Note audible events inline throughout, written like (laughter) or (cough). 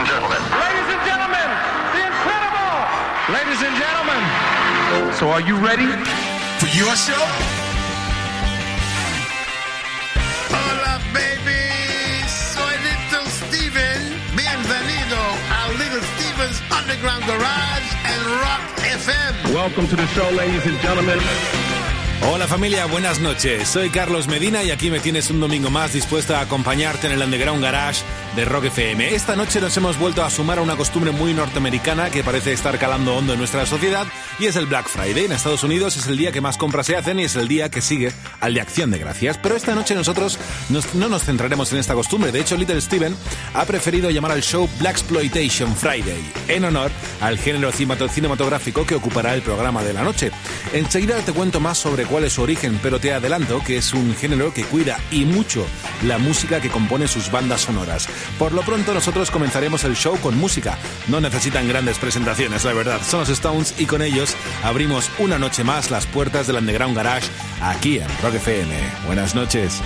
and gentlemen. Ladies and gentlemen, the incredible. Ladies and gentlemen. So are you ready? For your show? Hola, baby. Soy Little Steven. Bienvenido a Little Steven's Underground Garage and Rock FM. Welcome to the show, ladies and gentlemen. Hola familia, buenas noches. Soy Carlos Medina y aquí me tienes un domingo más dispuesto a acompañarte en el Underground Garage de Rock FM. Esta noche nos hemos vuelto a sumar a una costumbre muy norteamericana que parece estar calando hondo en nuestra sociedad y es el Black Friday. En Estados Unidos es el día que más compras se hacen y es el día que sigue al de Acción de Gracias. Pero esta noche nosotros nos- no nos centraremos en esta costumbre. De hecho, Little Steven ha preferido llamar al show Black Exploitation Friday en honor al género cinemat- cinematográfico que ocupará el programa de la noche. Enseguida te cuento más sobre cuál es su origen, pero te adelanto que es un género que cuida y mucho la música que compone sus bandas sonoras. Por lo pronto nosotros comenzaremos el show con música. No necesitan grandes presentaciones, la verdad. Son los Stones y con ellos abrimos una noche más las puertas del Underground Garage aquí en Rock FM. Buenas noches.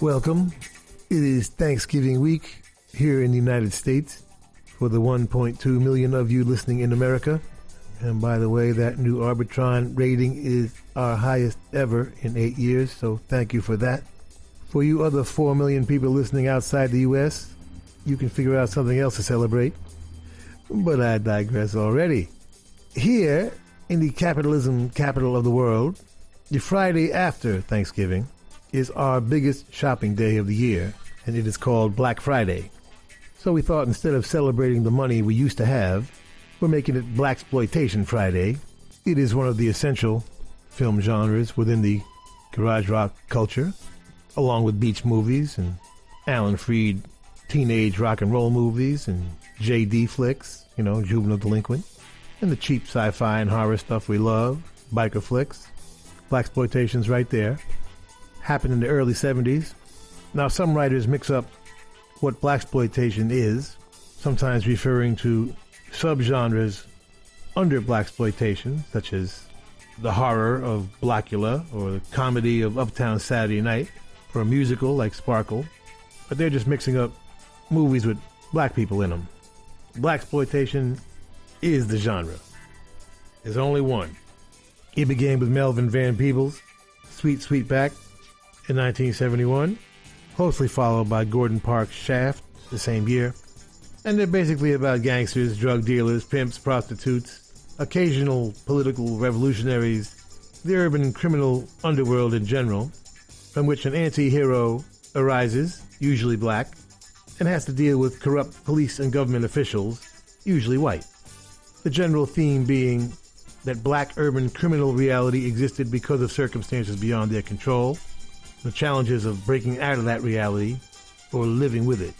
Welcome. It is Thanksgiving week here in the United States for the 1.2 million of you listening in America. And by the way, that new Arbitron rating is our highest ever in eight years, so thank you for that. For you other 4 million people listening outside the U.S., you can figure out something else to celebrate. But I digress already. Here, in the capitalism capital of the world, the Friday after Thanksgiving is our biggest shopping day of the year, and it is called Black Friday. So we thought instead of celebrating the money we used to have, we're making it Blaxploitation Friday. It is one of the essential film genres within the garage rock culture, along with beach movies and Alan Freed teenage rock and roll movies and JD flicks, you know, juvenile delinquent, and the cheap sci-fi and horror stuff we love, biker flicks. Blaxploitation's right there. Happened in the early 70s. Now some writers mix up what blaxploitation is, sometimes referring to subgenres under blaxploitation, such as the horror of Blacula or the comedy of Uptown Saturday Night, or a musical like Sparkle, but they're just mixing up movies with black people in them. Blaxploitation is the genre. There's only one. It began with Melvin Van Peebles, Sweet Sweetback, in 1971, closely followed by Gordon Parks' Shaft the same year. And they're basically about gangsters, drug dealers, pimps, prostitutes, occasional political revolutionaries, the urban criminal underworld in general, from which an anti hero arises, usually black, and has to deal with corrupt police and government officials, usually white. The general theme being that black urban criminal reality existed because of circumstances beyond their control, the challenges of breaking out of that reality or living with it.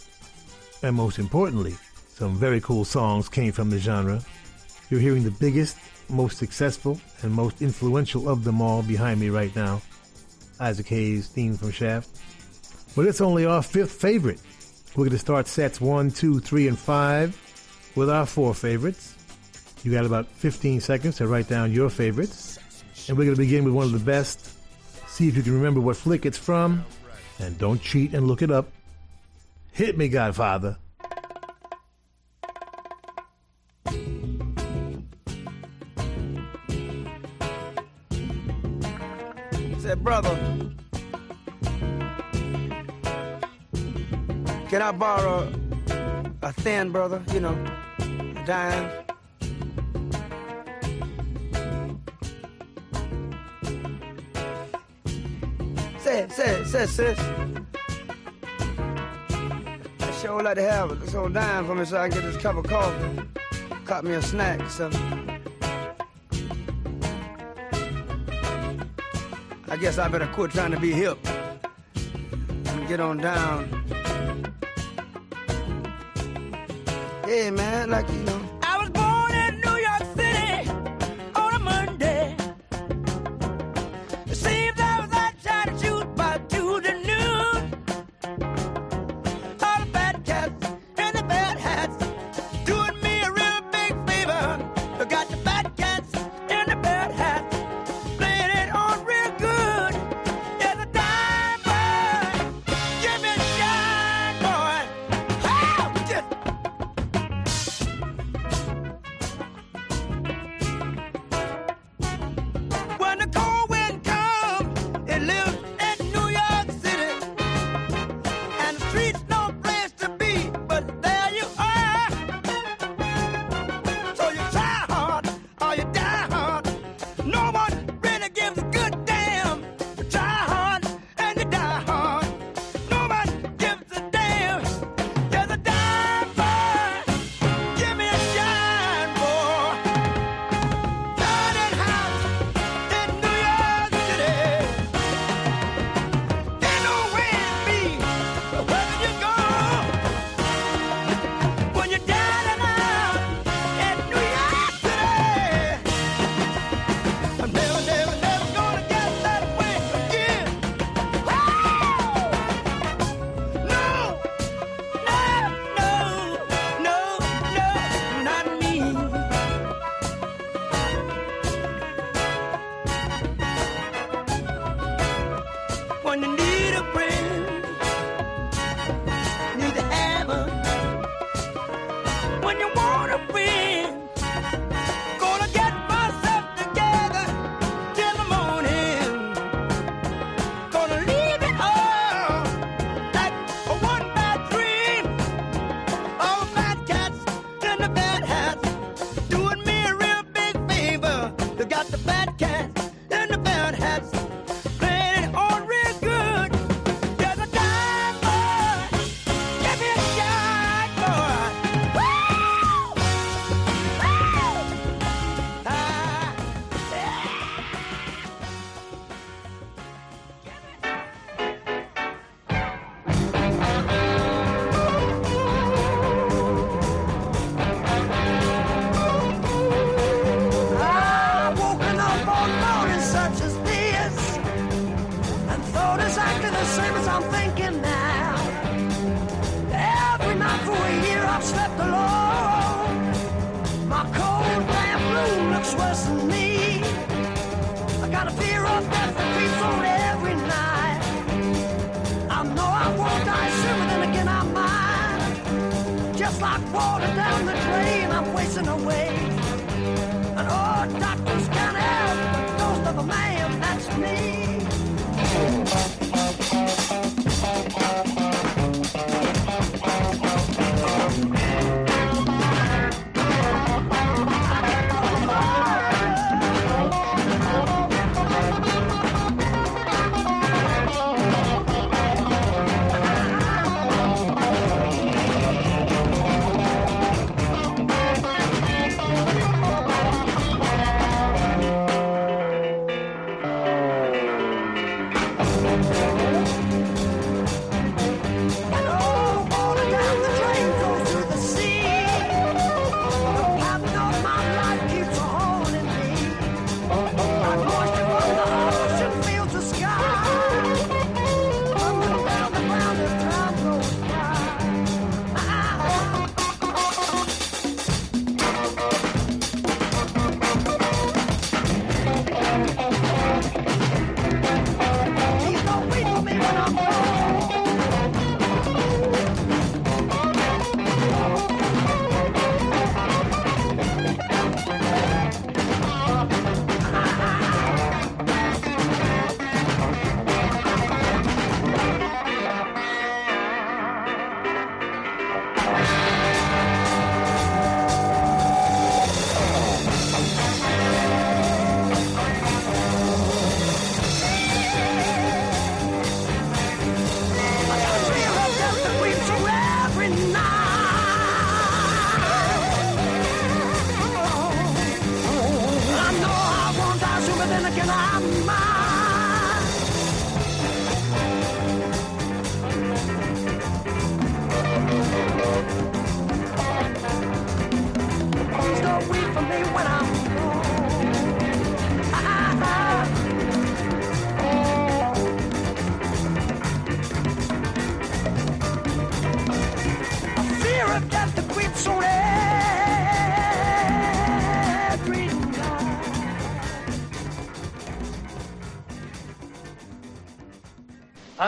And most importantly, some very cool songs came from the genre. You're hearing the biggest, most successful, and most influential of them all behind me right now. Isaac Hayes' theme from Shaft. But it's only our fifth favorite. We're going to start sets one, two, three, and five with our four favorites. You got about 15 seconds to write down your favorites. And we're going to begin with one of the best. See if you can remember what flick it's from. And don't cheat and look it up. Hit me, Godfather. Said, brother, can I borrow a thin brother, you know, dime? Say say say sis. I sure would like to have this old dime for me so I can get this cup of coffee. Cut me a snack or something. I guess I better quit trying to be hip and get on down. Yeah, man, like you know.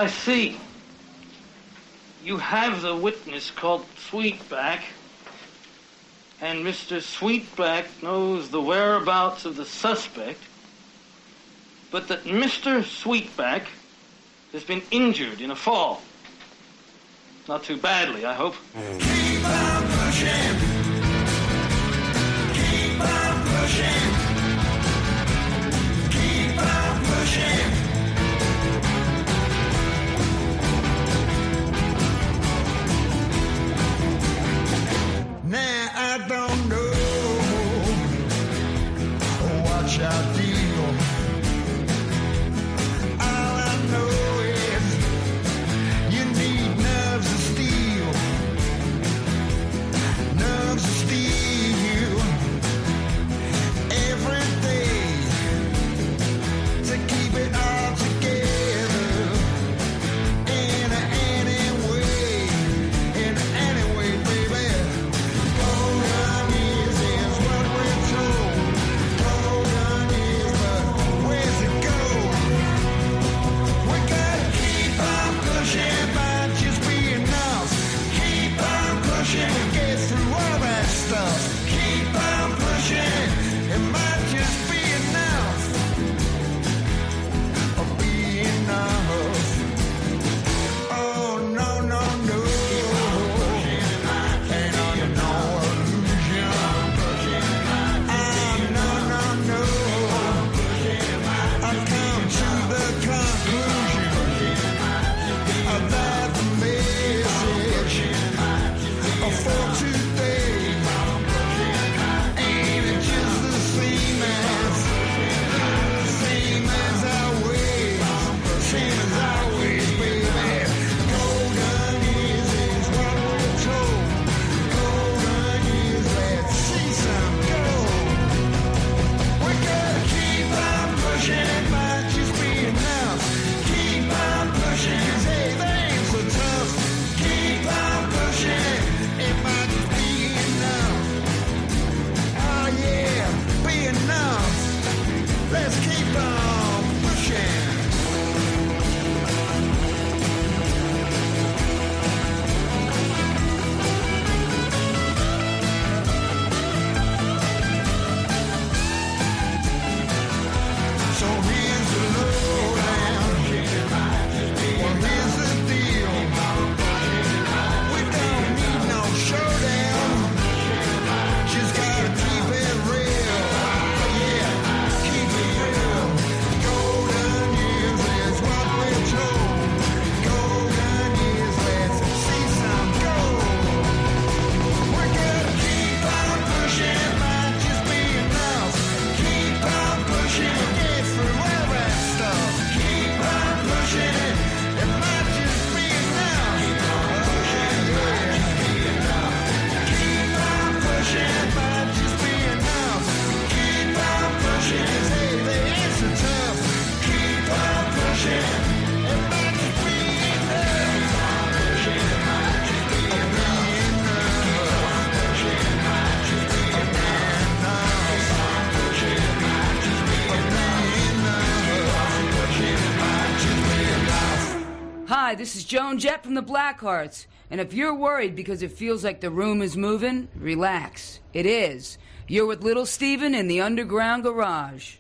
I see. You have the witness called Sweetback, and Mr. Sweetback knows the whereabouts of the suspect, but that Mr. Sweetback has been injured in a fall. Not too badly, I hope. This is Joan Jett from the Blackhearts. And if you're worried because it feels like the room is moving, relax. It is. You're with Little Steven in the Underground Garage.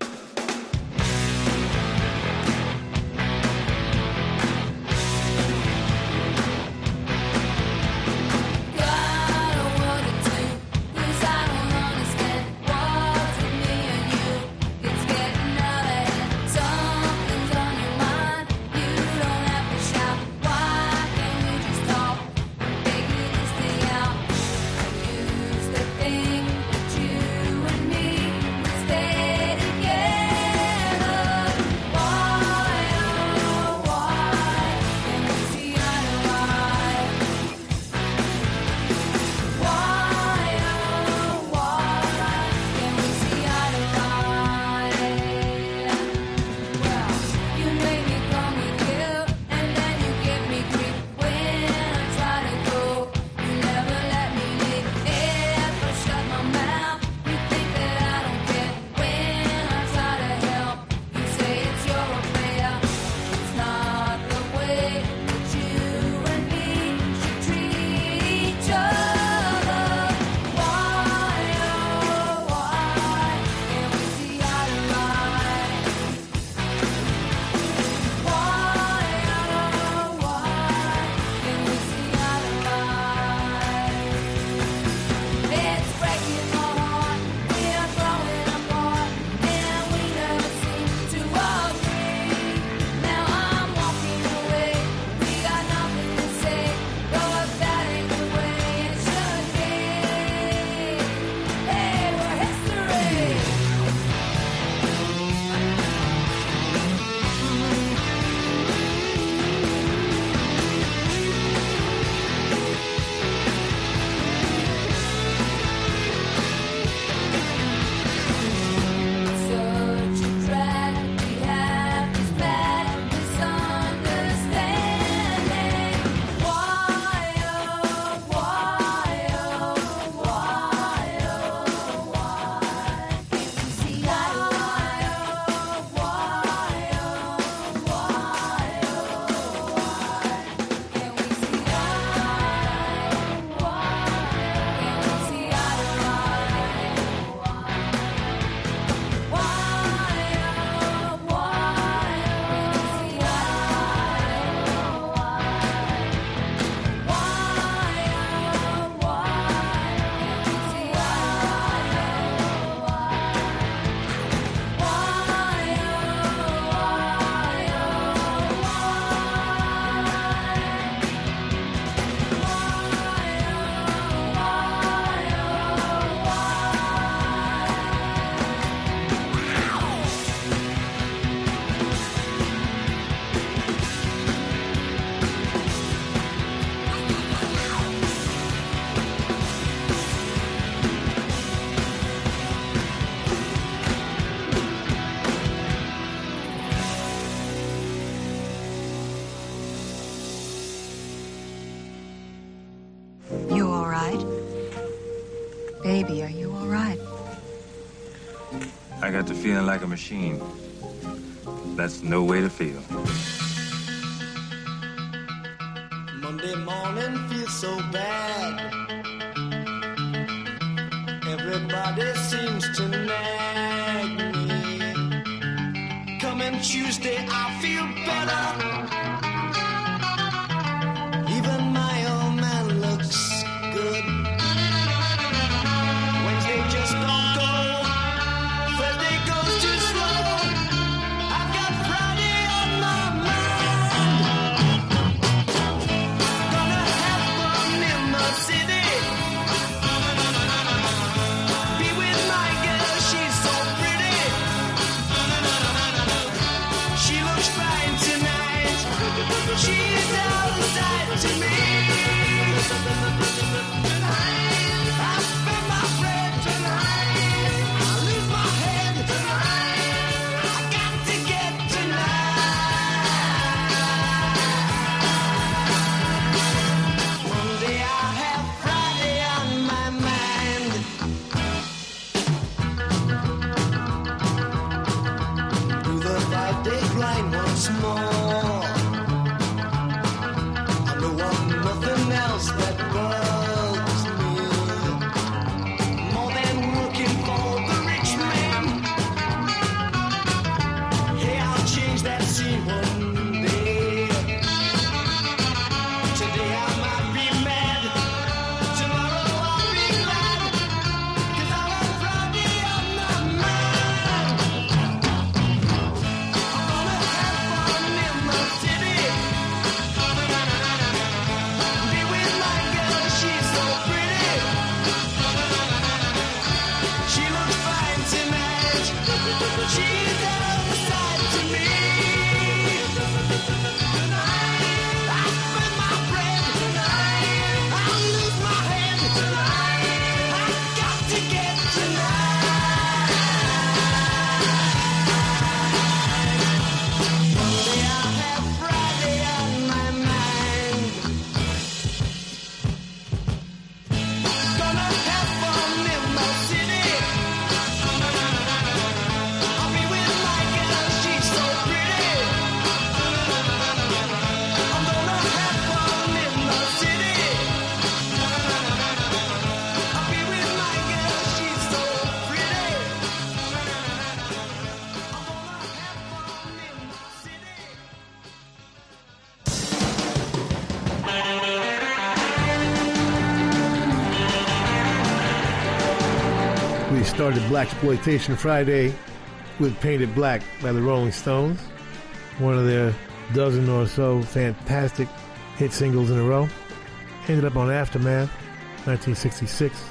Like a machine. That's no way to feel. Monday morning feels so bad. Everybody seems to nag me. Coming Tuesday, I started Blaxploitation Friday with Paint It Black by the Rolling Stones, one of their dozen or so fantastic hit singles in a row. Ended up on Aftermath, 1966.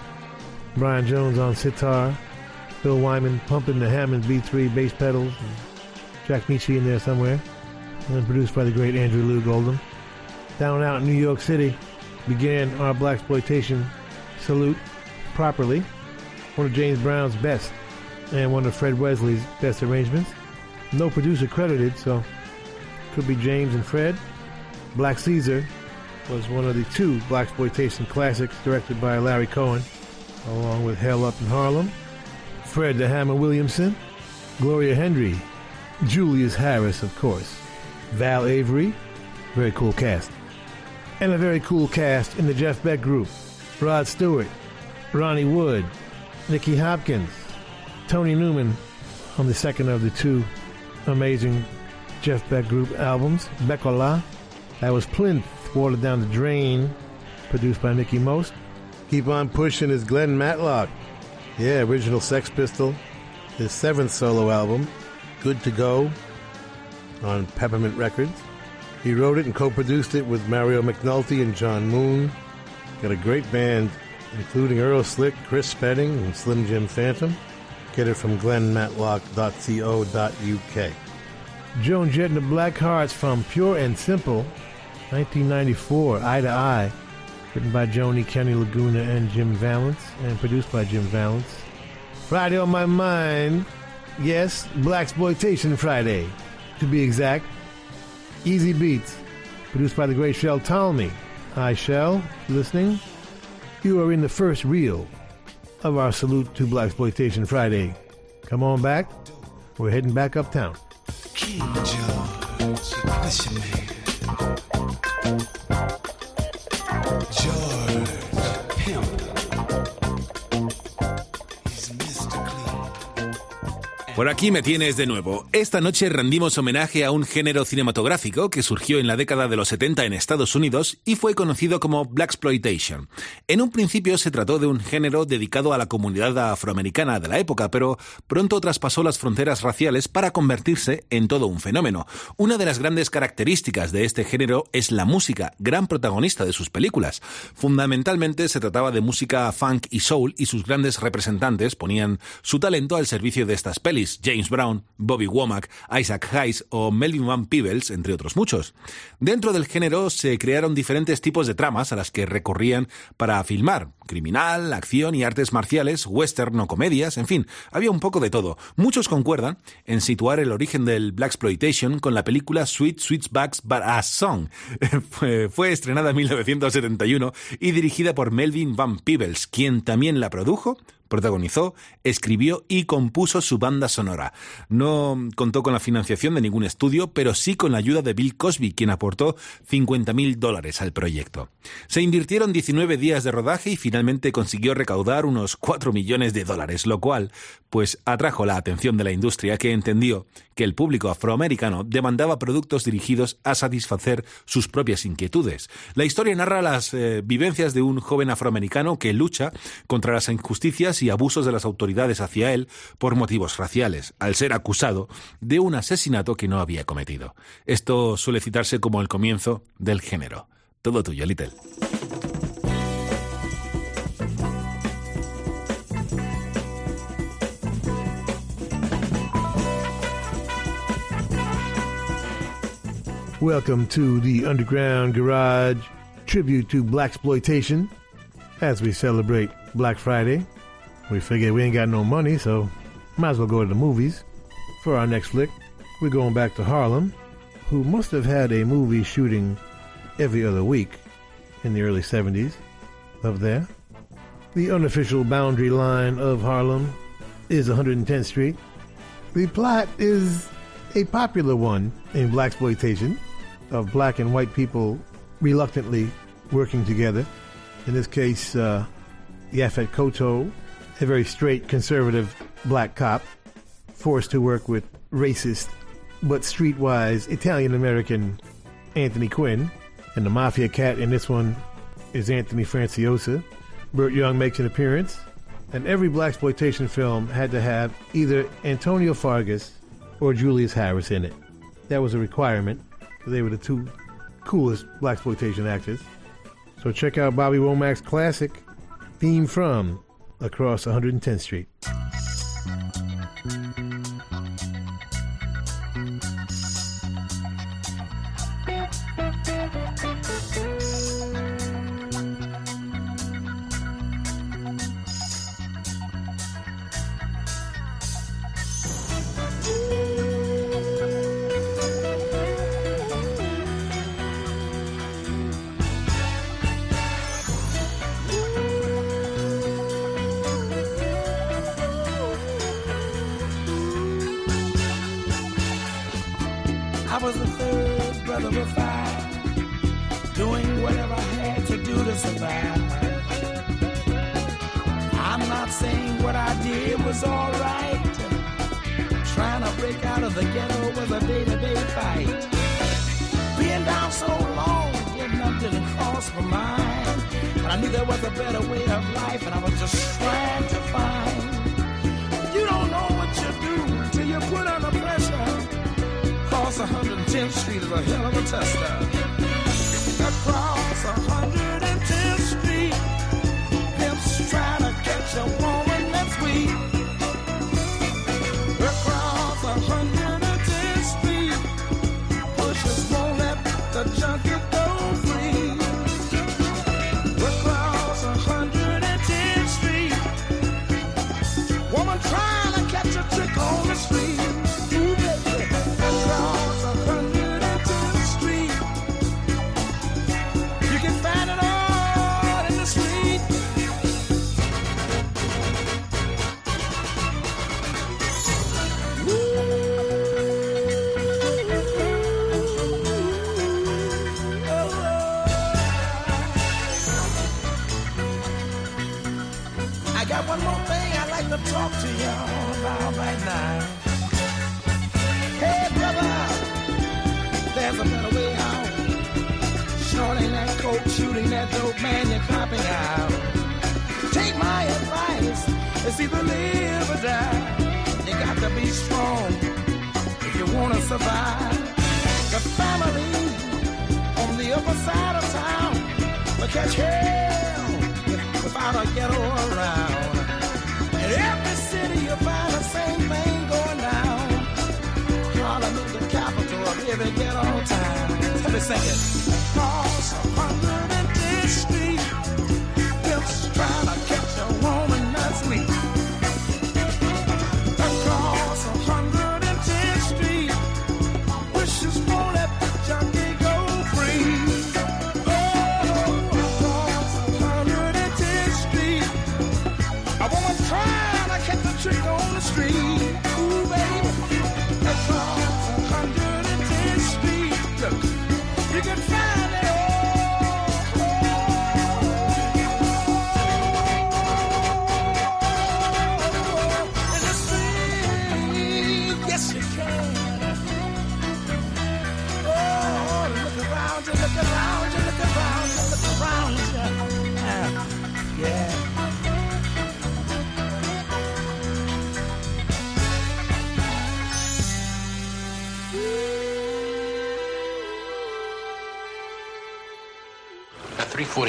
Brian Jones on sitar, Bill Wyman pumping the Hammond B3 bass pedals, Jack Nitzsche in there somewhere, and produced by the great Andrew Loog Oldham. Down out in New York City began our Blaxploitation salute properly, one of James Brown's best and one of Fred Wesley's best arrangements. No producer credited, so could be James and Fred. Black Caesar was one of the two black exploitation classics directed by Larry Cohen, along with Hell Up in Harlem, Fred the Hammer Williamson, Gloria Hendry, Julius Harris, of course, Val Avery, very cool cast, and a very cool cast in the Jeff Beck group: Rod Stewart, Ronnie Wood, Nicky Hopkins, Tony Newman on the second of the two amazing Jeff Beck group albums, Beck-Ola. That was Plynth, Watered Down the Drain, produced by Mickie Most. Keep on Pushing is Glen Matlock. Yeah, original Sex Pistol. His seventh solo album, Good to Go, on Peppermint Records. He wrote it and co-produced it with Mario McNulty and John Moon. Got a great band, including Earl Slick, Chris Spedding, and Slim Jim Phantom. Get it from glenmatlock.co.uk. Joan Jett and the Black Hearts from Pure and Simple, 1994, Eye to Eye, written by Joni, Kenny Laguna, and Jim Vallance, and produced by Jim Vallance. Friday on my mind, yes, Blaxploitation Friday, to be exact. Easybeats, produced by the great Shel Talmy. Hi, Shel, listening. You are in the first reel of our salute to Blaxploitation Friday. Come on back. We're heading back uptown. King George, man. Por aquí me tienes de nuevo. Esta noche rendimos homenaje a un género cinematográfico que surgió en la década de los 70 en Estados Unidos y fue conocido como Blaxploitation. En un principio se trató de un género dedicado a la comunidad afroamericana de la época, pero pronto traspasó las fronteras raciales para convertirse en todo un fenómeno. Una de las grandes características de este género es la música, gran protagonista de sus películas. Fundamentalmente se trataba de música funk y soul y sus grandes representantes ponían su talento al servicio de estas pelis. James Brown, Bobby Womack, Isaac Hayes o Melvin Van Peebles, entre otros muchos. Dentro del género se crearon diferentes tipos de tramas a las que recorrían para filmar. Criminal, acción y artes marciales, western o comedias, en fin, había un poco de todo. Muchos concuerdan en situar el origen del Blaxploitation con la película Sweet Switchbacks But a Song. (laughs) fue estrenada en 1971 y dirigida por Melvin Van Peebles, quien también la produjo, protagonizó, escribió y compuso su banda sonora. No contó con la financiación de ningún estudio, pero sí con la ayuda de Bill Cosby, quien aportó 50 mil dólares al proyecto. Se invirtieron 19 días de rodaje y finalmente consiguió recaudar unos 4 millones de dólares, lo cual pues atrajo la atención de la industria que entendió que el público afroamericano demandaba productos dirigidos a satisfacer sus propias inquietudes. La historia narra las eh, vivencias de un joven afroamericano que lucha contra las injusticias y abusos de las autoridades hacia él por motivos raciales, al ser acusado de un asesinato que no había cometido. Esto suele citarse como el comienzo del género. Todo tuyo, Little. Welcome to the Underground Garage tribute to Black exploitation as we celebrate Black Friday. We figure we ain't got no money, so might as well go to the movies. For our next flick, we're going back to Harlem, who must have had a movie shooting every other week in the early 70s up there. The unofficial boundary line of Harlem is 110th Street. The plot is a popular one in blaxploitation of black and white people reluctantly working together. In this case, uh, Yaphet Kotto, a very straight conservative black cop forced to work with racist but streetwise Italian American Anthony Quinn. And the Mafia Cat in this one is Anthony Franciosa. Burt Young makes an appearance. And every blaxploitation film had to have either Antonio Fargas or Julius Harris in it. That was a requirement. They were the two coolest blaxploitation actors. So check out Bobby Womack's classic theme from across 110th Street. Cause a hundred and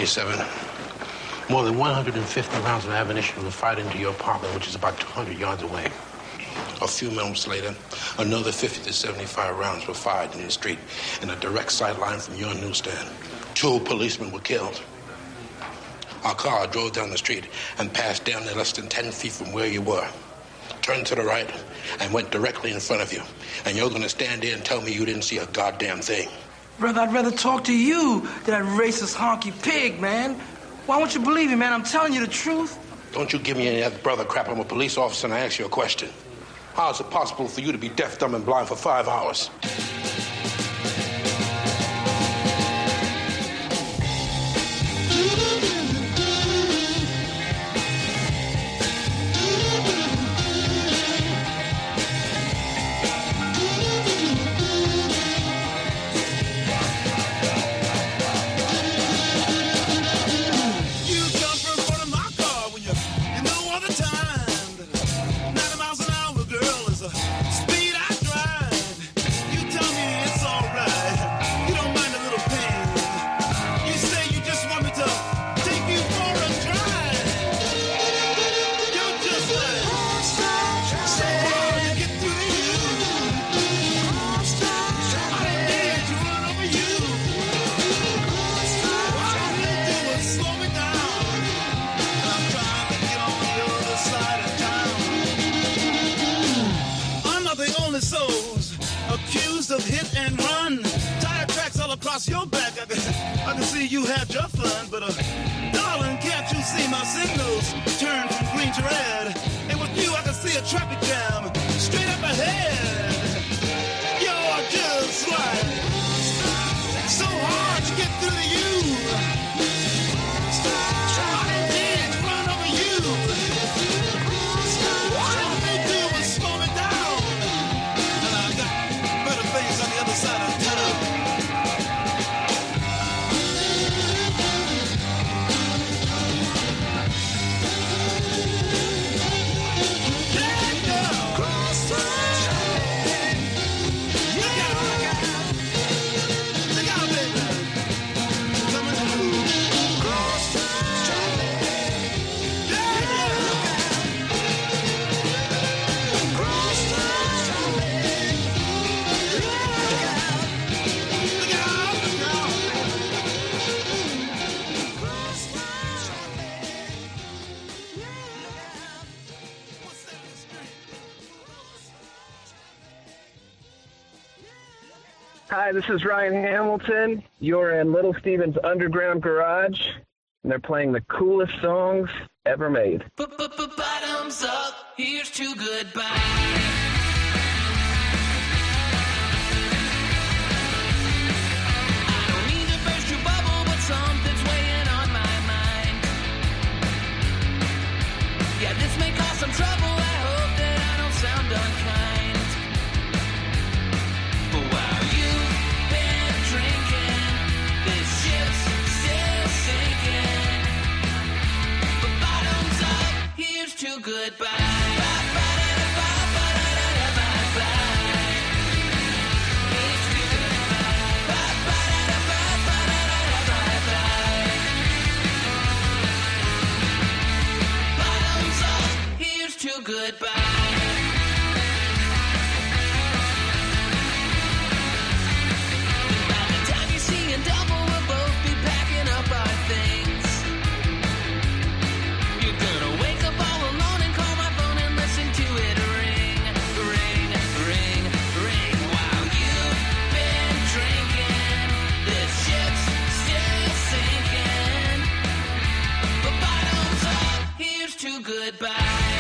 27, more than 150 rounds of ammunition were fired into your apartment, which is about 200 yards away. A few moments later, another 50 to 75 rounds were fired in the street in a direct sideline from your newsstand. Two policemen were killed. Our car drove down the street and passed down there less than 10 feet from where you were. Turned to the right and went directly in front of you. And you're going to stand there and tell me you didn't see a goddamn thing. Brother, I'd rather talk to you than that racist honky pig, man. Why won't you believe me, man? I'm telling you the truth. Don't you give me any other brother crap. I'm a police officer and I ask you a question. How is it possible for you to be deaf, dumb, and blind for five hours? Hi, this is Ryan Hamilton. You're in Little Steven's Underground Garage, and they're playing the coolest songs ever made. Bottoms up, here's to goodbye. I don't mean to burst your bubble, but something's weighing on my mind. Yeah, this may cause some trouble. I hope that I don't sound unkind. Here's to goodbye. Goodbye. Goodbye.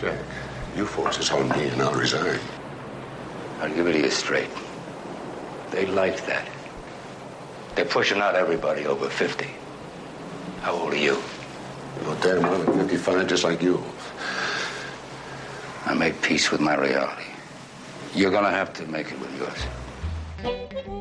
Jack, you force this on me and I'll resign. I'll give it to you straight. They like that. They're pushing out everybody over 50. How old are you? You're damn well at 55, just like you. I make peace with my reality. You're gonna have to make it with yours.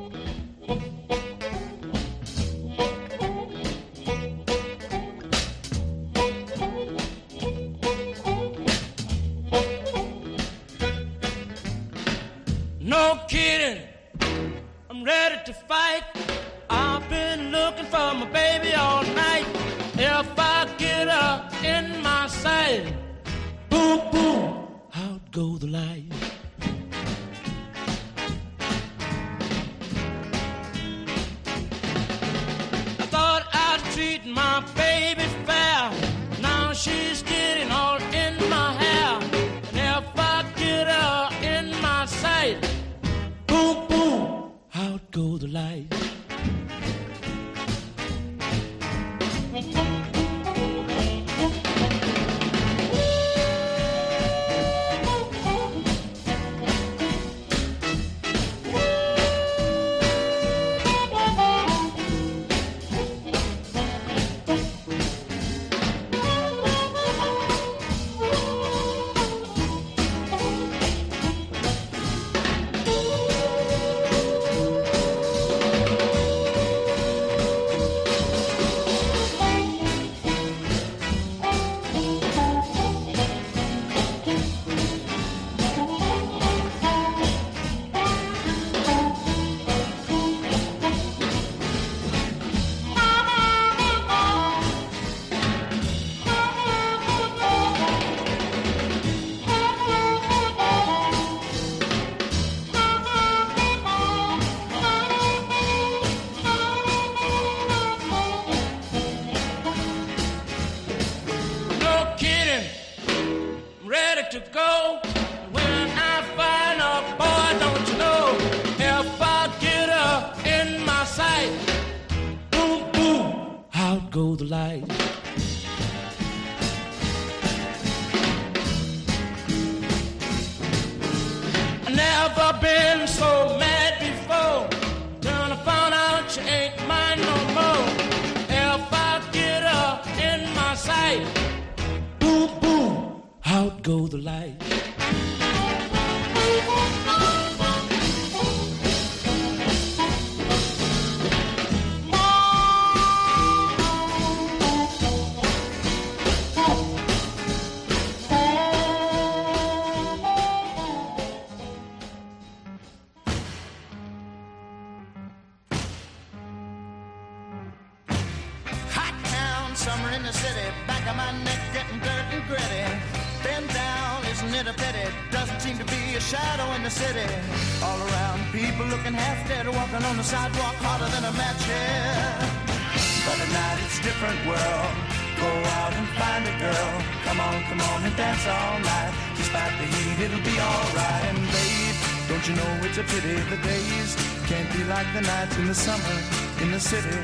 the days can't be like the nights in the summer, in the city,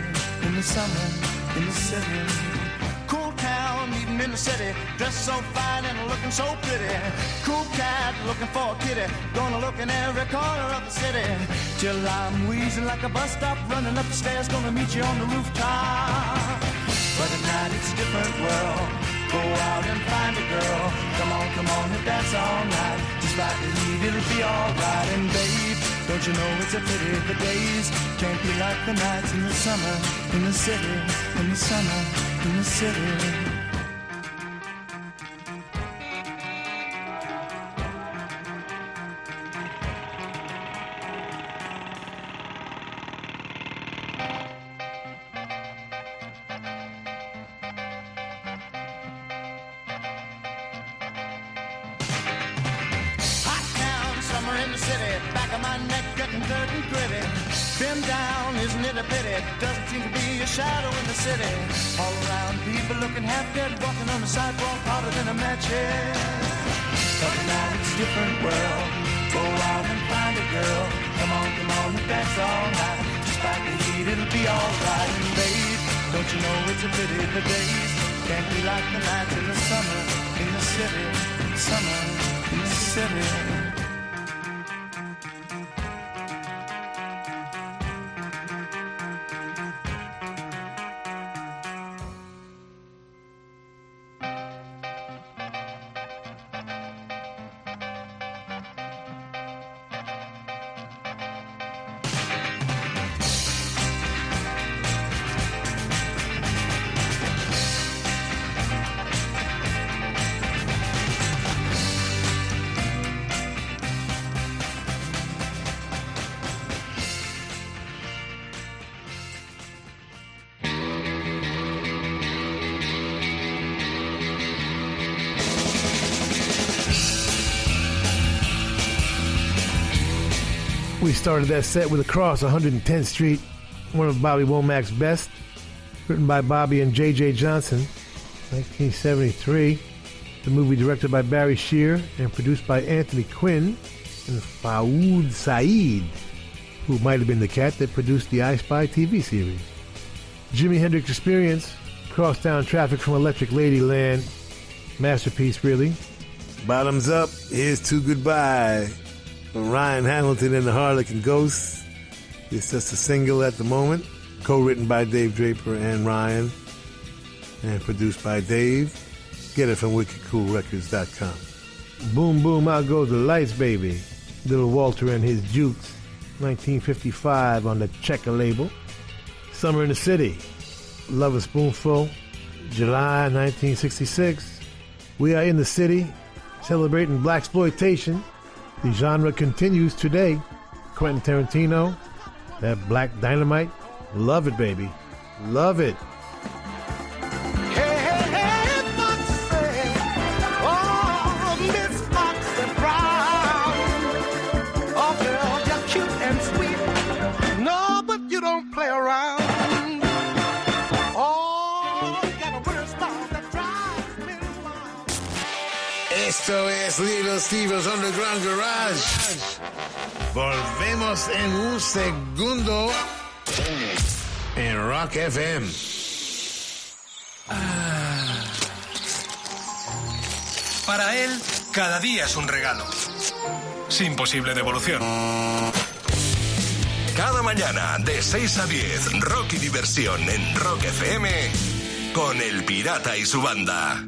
in the summer, in the city. Cool town, meeting in the city, dressed so fine and looking so pretty. Cool cat, looking for a kitty, gonna look in every corner of the city. Till I'm wheezing like a bus stop, running up the stairs, gonna meet you on the rooftop. But at night it's a different world. Go out and find a girl. Come on, come on and dance all night. Just like the heat, it'll be alright. And babe, don't you know it's a pity the days can't be like the nights in the summer, in the city, in the summer, in the city. Started that set with Across 110th Street, one of Bobby Womack's best, written by Bobby and J.J. Johnson, 1973. The movie directed by Barry Shear and produced by Anthony Quinn and Fouad Said, who might have been the cat that produced the I Spy TV series. Jimi Hendrix Experience, cross Crosstown Traffic from Electric Ladyland, masterpiece really. Bottoms up, here's to goodbye Ryan Hamilton and the Harlequin Ghosts. It's just a single at the moment, co-written by Dave Draper and Ryan, and produced by Dave. Get it from wickedcoolrecords.com. Boom, boom, out goes the lights, baby. Little Walter and his Jukes, 1955 on the Checker label. Summer in the City, Lovin' Spoonful, July 1966. We are in the city, celebrating blaxploitation. The genre continues today. Quentin Tarantino, that black dynamite, love it, baby, love it. Esto es Little Steven's Underground Garage. Volvemos en un segundo en Rock FM. Para él, cada día es un regalo. Sin posible devolución. Cada mañana de 6 a 10, rock y diversión en Rock FM con El Pirata y su banda.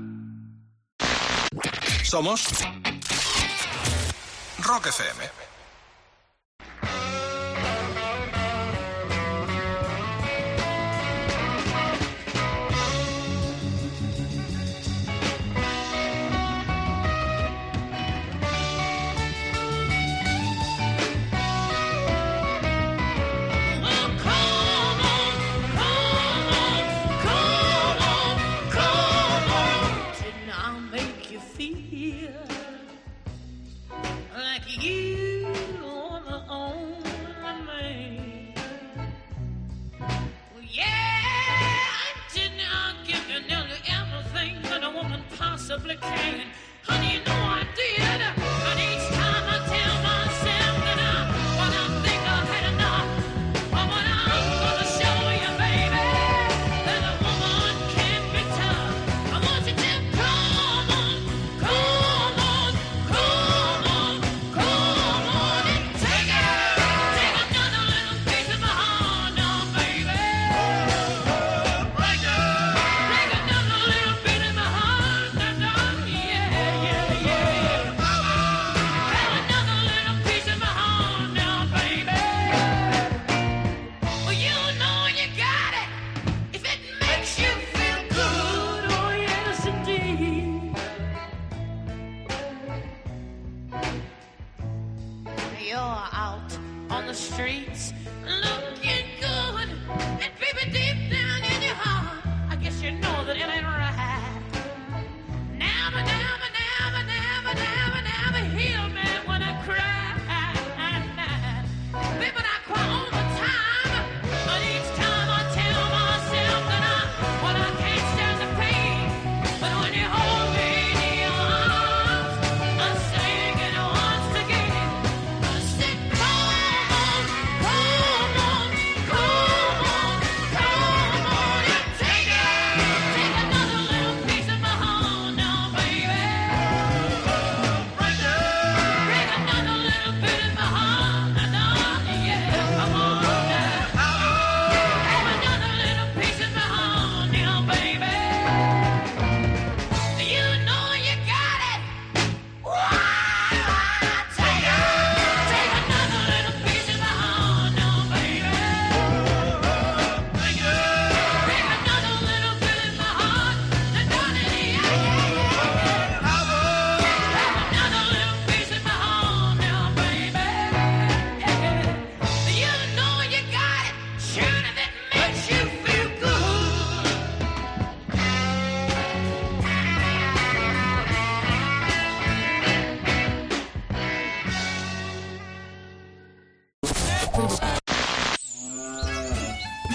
Somos Rock FM.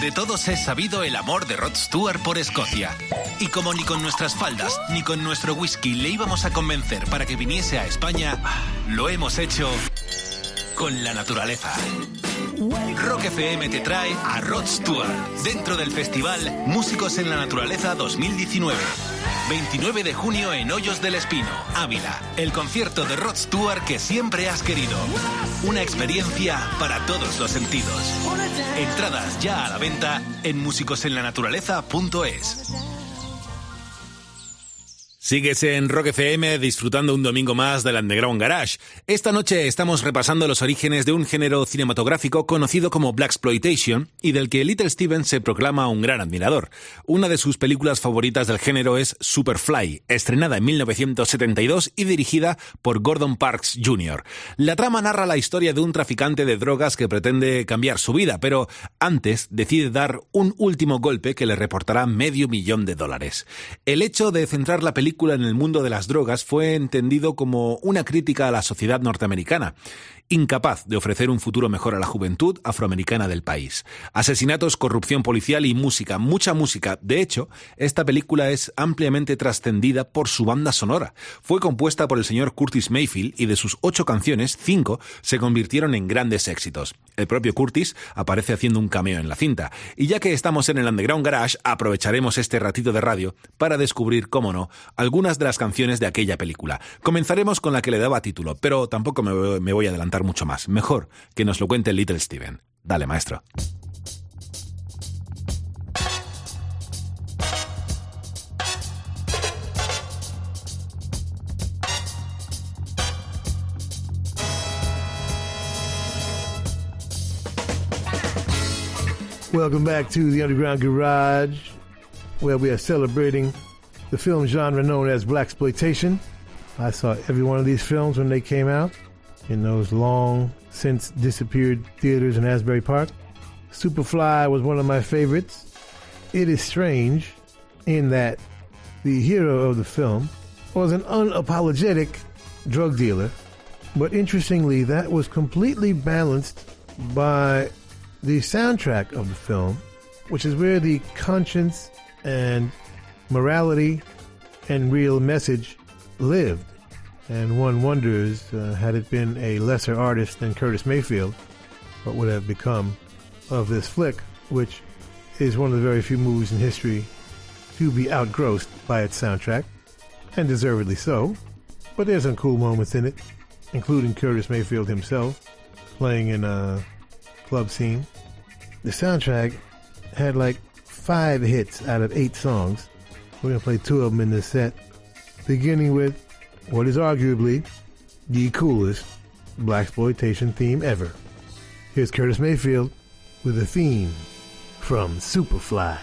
De todos es sabido el amor de Rod Stewart por Escocia. Y como ni con nuestras faldas ni con nuestro whisky le íbamos a convencer para que viniese a España, lo hemos hecho con la naturaleza. Rock FM te trae a Rod Stewart dentro del festival Músicos en la Naturaleza 2019. 29 de junio en Hoyos del Espino, Ávila. El concierto de Rod Stewart que siempre has querido. Una experiencia para todos los sentidos. Entradas ya a la venta en musicosenlanaturaleza.es. Sigues en Rock FM disfrutando un domingo más del Underground Garage. Esta noche estamos repasando los orígenes de un género cinematográfico conocido como Black Exploitation y del que Little Steven se proclama un gran admirador. Una de sus películas favoritas del género es Superfly, estrenada en 1972 y dirigida por Gordon Parks Jr. La trama narra la historia de un traficante de drogas que pretende cambiar su vida, pero antes decide dar un último golpe que le reportará medio millón de dólares. El hecho de centrar la película en el mundo de las drogas fue entendido como una crítica a la sociedad norteamericana, incapaz de ofrecer un futuro mejor a la juventud afroamericana del país. Asesinatos, corrupción policial y música, mucha música. De hecho, esta película es ampliamente trascendida por su banda sonora. Fue compuesta por el señor Curtis Mayfield y de sus ocho canciones, cinco se convirtieron en grandes éxitos. El propio Curtis aparece haciendo un cameo en la cinta. Y ya que estamos en el Underground Garage, aprovecharemos este ratito de radio para descubrir, cómo no, algunas de las canciones de aquella película. Comenzaremos con la que le daba título, pero tampoco me voy- a adelantar mucho más. Mejor que nos lo cuente Little Steven. Dale, maestro. Welcome back to the Underground Garage, where we are celebrating the film genre known as black exploitation. I saw every one of these films when they came out in those long since disappeared theaters in Asbury Park. Superfly was one of my favorites. It is strange in that the hero of the film was an unapologetic drug dealer, but interestingly, that was completely balanced by the soundtrack of the film, which is where the conscience and morality and real message lived. And one wonders, uh, had it been a lesser artist than Curtis Mayfield, what would have become of this flick, which is one of the very few movies in history to be outgrossed by its soundtrack, and deservedly so. But there's some cool moments in it, including Curtis Mayfield himself playing in a club scene. The soundtrack had like five hits out of eight songs. We're going to play two of them in this set, beginning with what is arguably the coolest blaxploitation theme ever. Here's Curtis Mayfield with a theme from Superfly.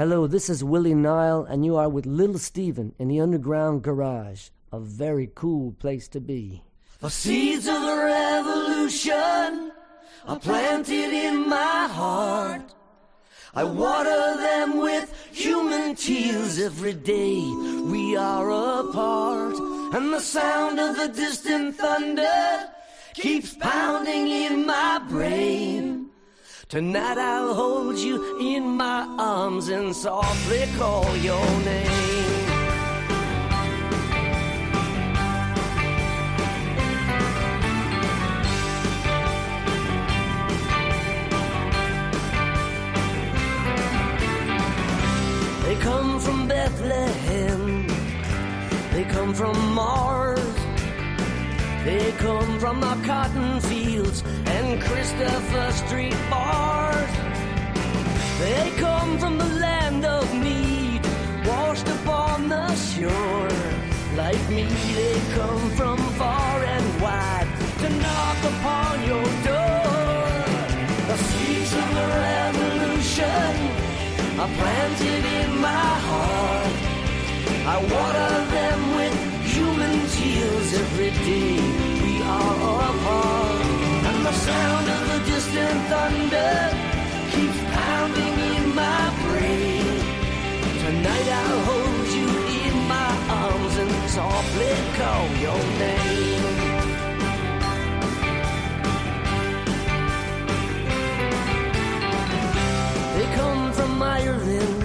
Hello, this is Willie Nile, and you are with Little Steven in the Underground Garage. A very cool place to be. The seeds of the revolution are planted in my heart. I water them with human tears every day. We are apart, and the sound of the distant thunder keeps pounding in my brain. Tonight I'll hold you in my arms and softly call your name. They come from Bethlehem. They come from Mars. They come from the cotton fields and Christopher Street bars. They come from the land of mead, washed upon the shore. Like me, they come from far and wide to knock upon your door. The seeds of the revolution are planted in my heart. I water them with human tears every day. Thunder keeps pounding in my brain. Tonight I'll hold you in my arms and softly call your name. They come from Ireland.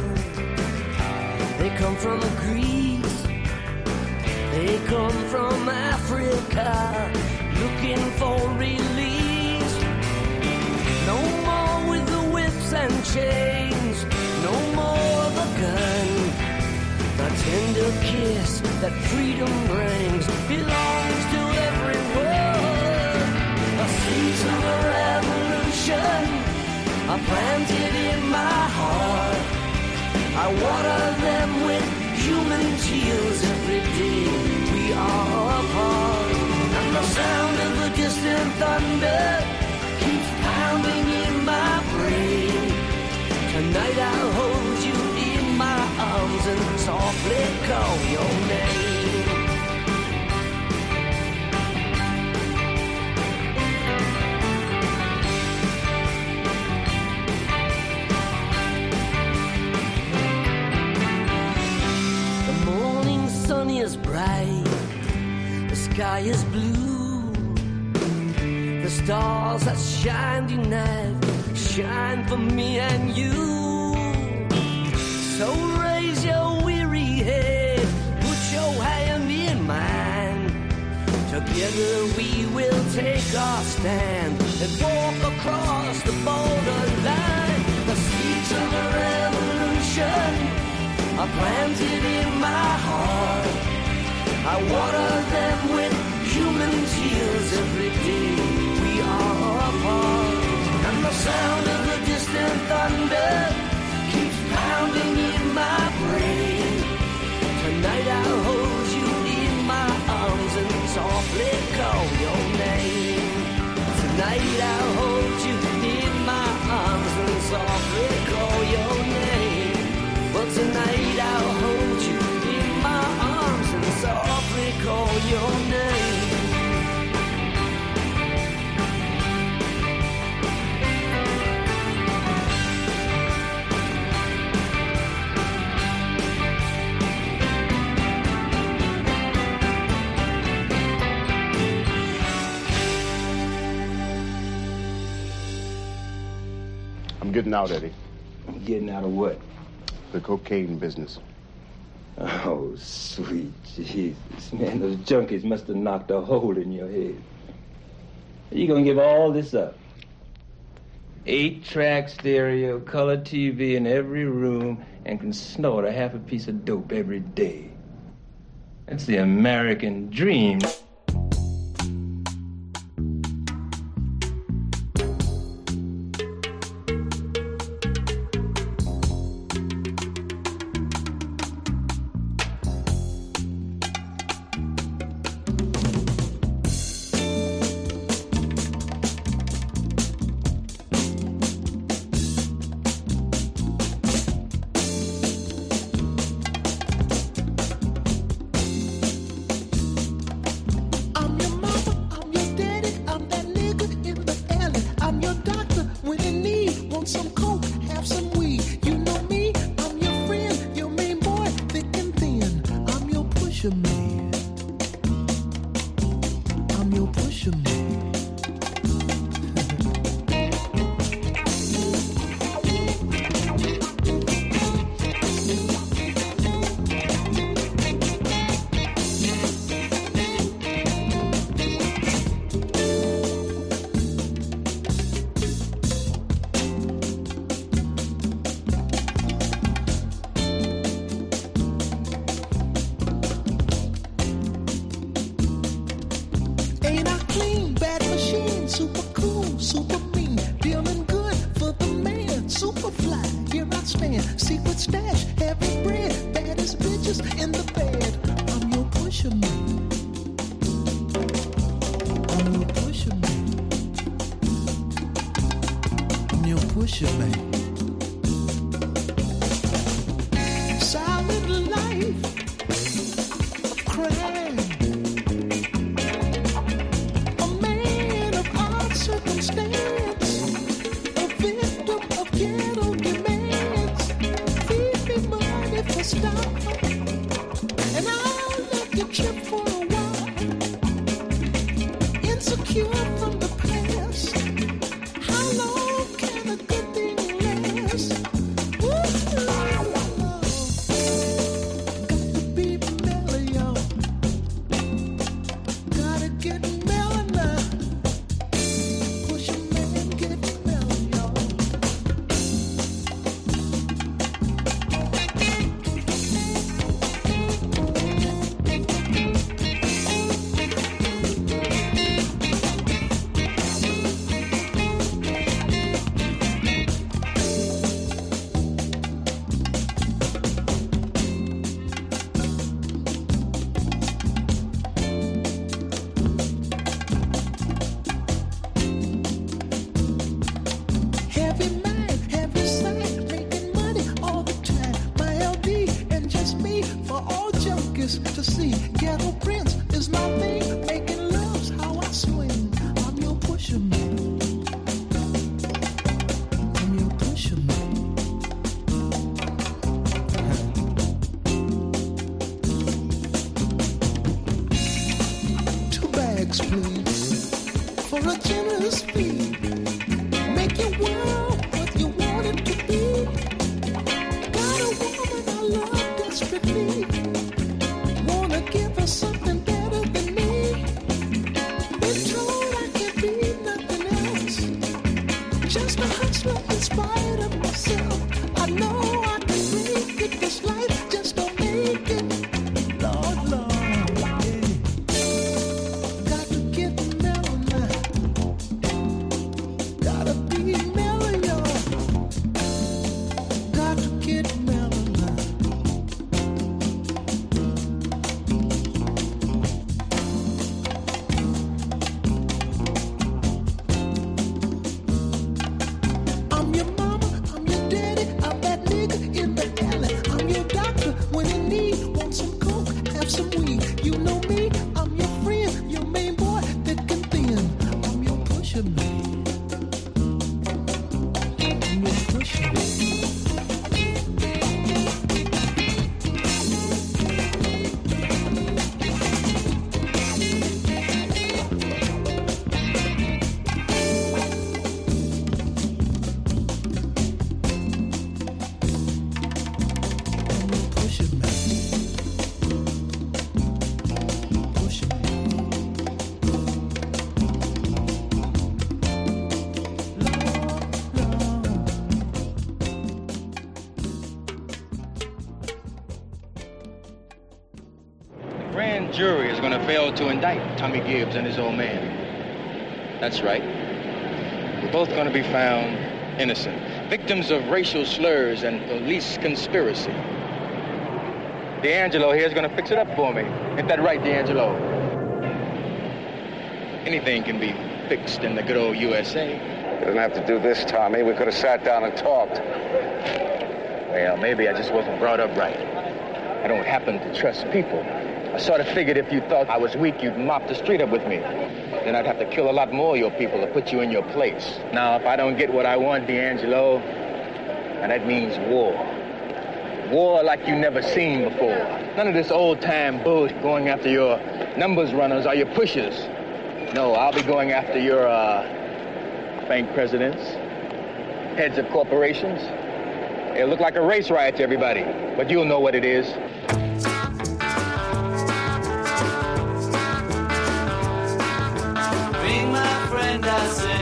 They come from Greece. They come from Africa looking for release. And chains. No more of the gun. The tender kiss that freedom brings belongs to everyone. A seeds of a revolution are planted in my heart. I water them with human tears every day. We are apart, and the sound of the distant thunder I'll hold you in my arms and softly call your name. The morning sun is bright, the sky is blue. The stars that shine tonight shine for me and you. So raise your weary head, put your hand in mine. Together we will take our stand and walk across the borderline. The seeds of a revolution are planted in my heart. I water them with human tears every day. We are apart, and the sound of the distant thunder getting out, Eddie. I'm getting out of what? The cocaine business. (laughs) Oh, sweet Jesus, man. Those junkies must have knocked a hole in your head. You gonna give all this up? Eight track stereo, color TV in every room, and can snort a half a piece of dope every day. That's the American dream. Jury is going to to indict Tommy Gibbs and his old man. That's right. We're both going to be found innocent, victims of racial slurs and police conspiracy. D'Angelo here is going to fix it up for me. Ain't that right, D'Angelo? Anything can be fixed in the good old USA. You didn't have to do this, Tommy. We could have sat down and talked. Well, maybe I just wasn't brought up right. I don't happen to trust people. I sort of figured if you thought I was weak, you'd mop the street up with me. Then I'd have to kill a lot more of your people to put you in your place. Now, if I don't get what I want, D'Angelo, and that means war. War like you never seen before. None of this old-time bullshit going after your numbers runners or your pushers. No, I'll be going after your, uh, bank presidents, heads of corporations. It'll look like a race riot to everybody, but you'll know what it is. My friend, I said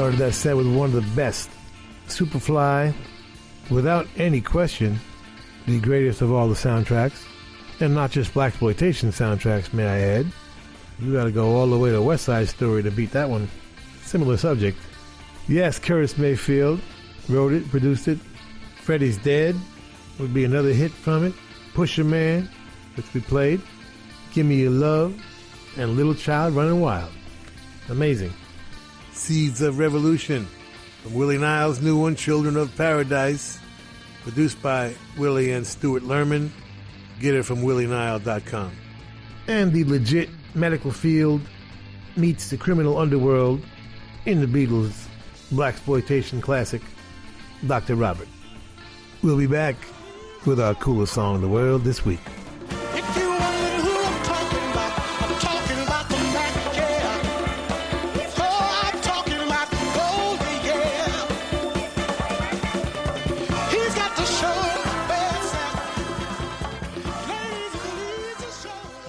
started that set with one of the best, Superfly, without any question, the greatest of all the soundtracks, and not just blaxploitation soundtracks, may I add. You got to go all the way to West Side Story to beat that one. Similar subject. Yes, Curtis Mayfield wrote it, produced it. Freddie's Dead would be another hit from it. Pusher Man, which we played. Give Me Your Love, and Little Child Running Wild. Amazing. Seeds of Revolution from Willie Nile's new one, Children of Paradise, produced by Willie and Stewart Lerman. Get it from willienile.com. And the legit medical field meets the criminal underworld in the Beatles' blaxploitation classic, Dr. Robert. We'll be back with our coolest song in the world this week.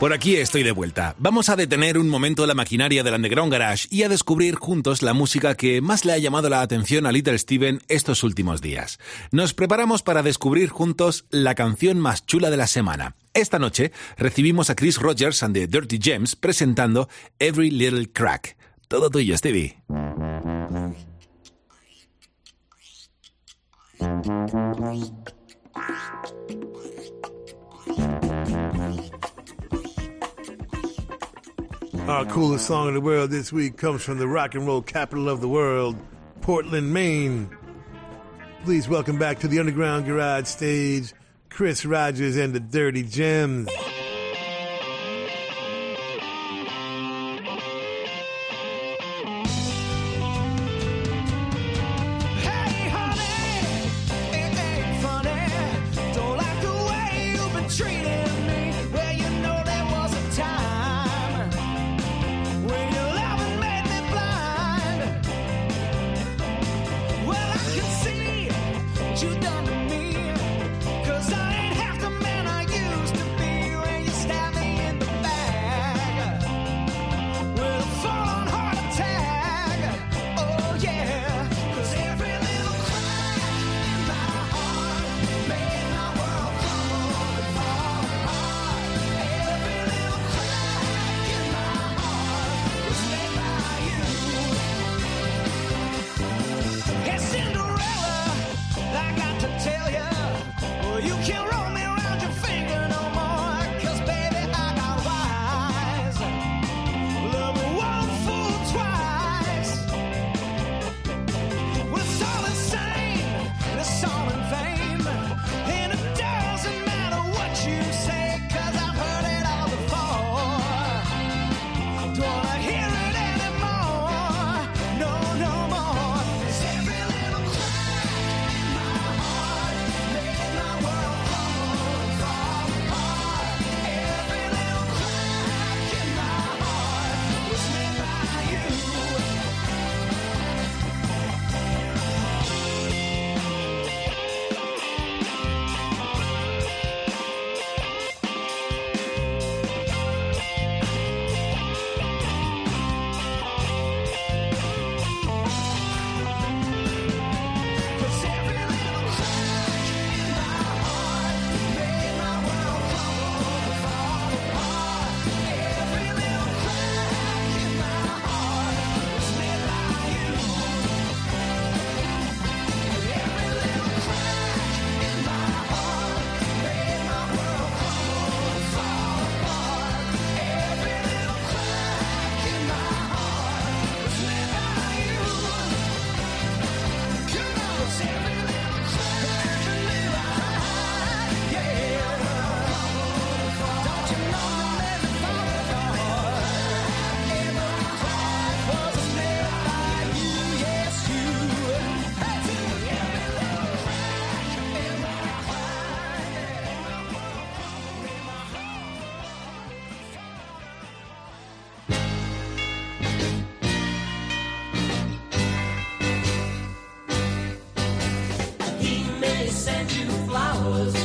Por aquí estoy de vuelta. Vamos a detener un momento la maquinaria del Underground Garage y a descubrir juntos la música que más le ha llamado la atención a Little Steven estos últimos días. Nos preparamos para descubrir juntos la canción más chula de la semana. Esta noche recibimos a Chris Rogers and the Dirty Gems presentando Every Little Crack. Todo tuyo, Stevie. Our coolest song in the world this week comes from the rock and roll capital of the world, Portland, Maine. Please welcome back to the Underground Garage stage, Chris Rogers and the Dirty Gems. send you flowers.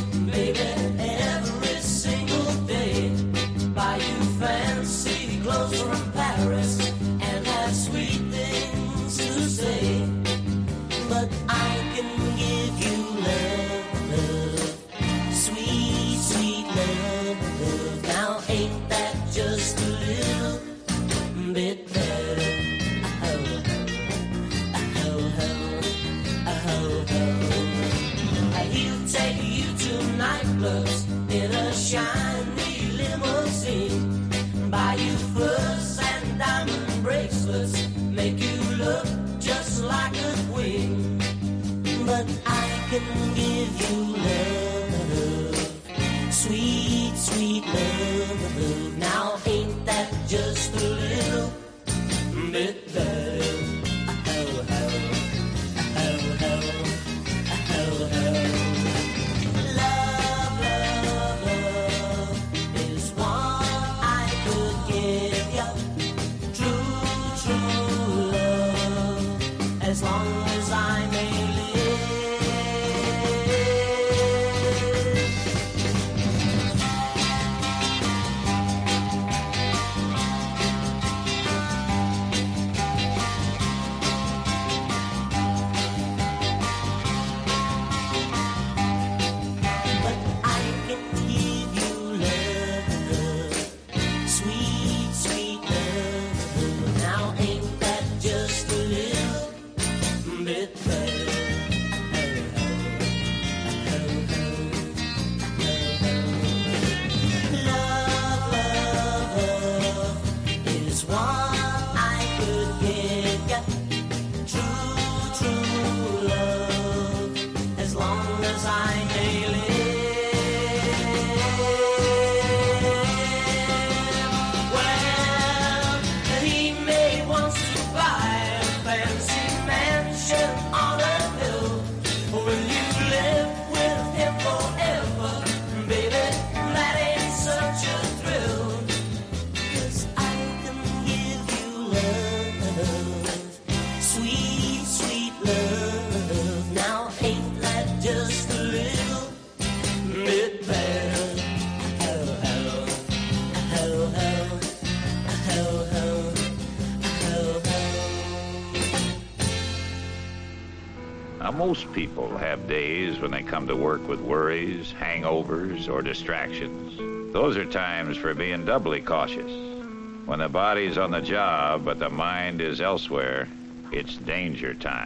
With worries, hangovers, or distractions. Those are times for being doubly cautious. When the body's on the job but the mind is elsewhere, it's danger time.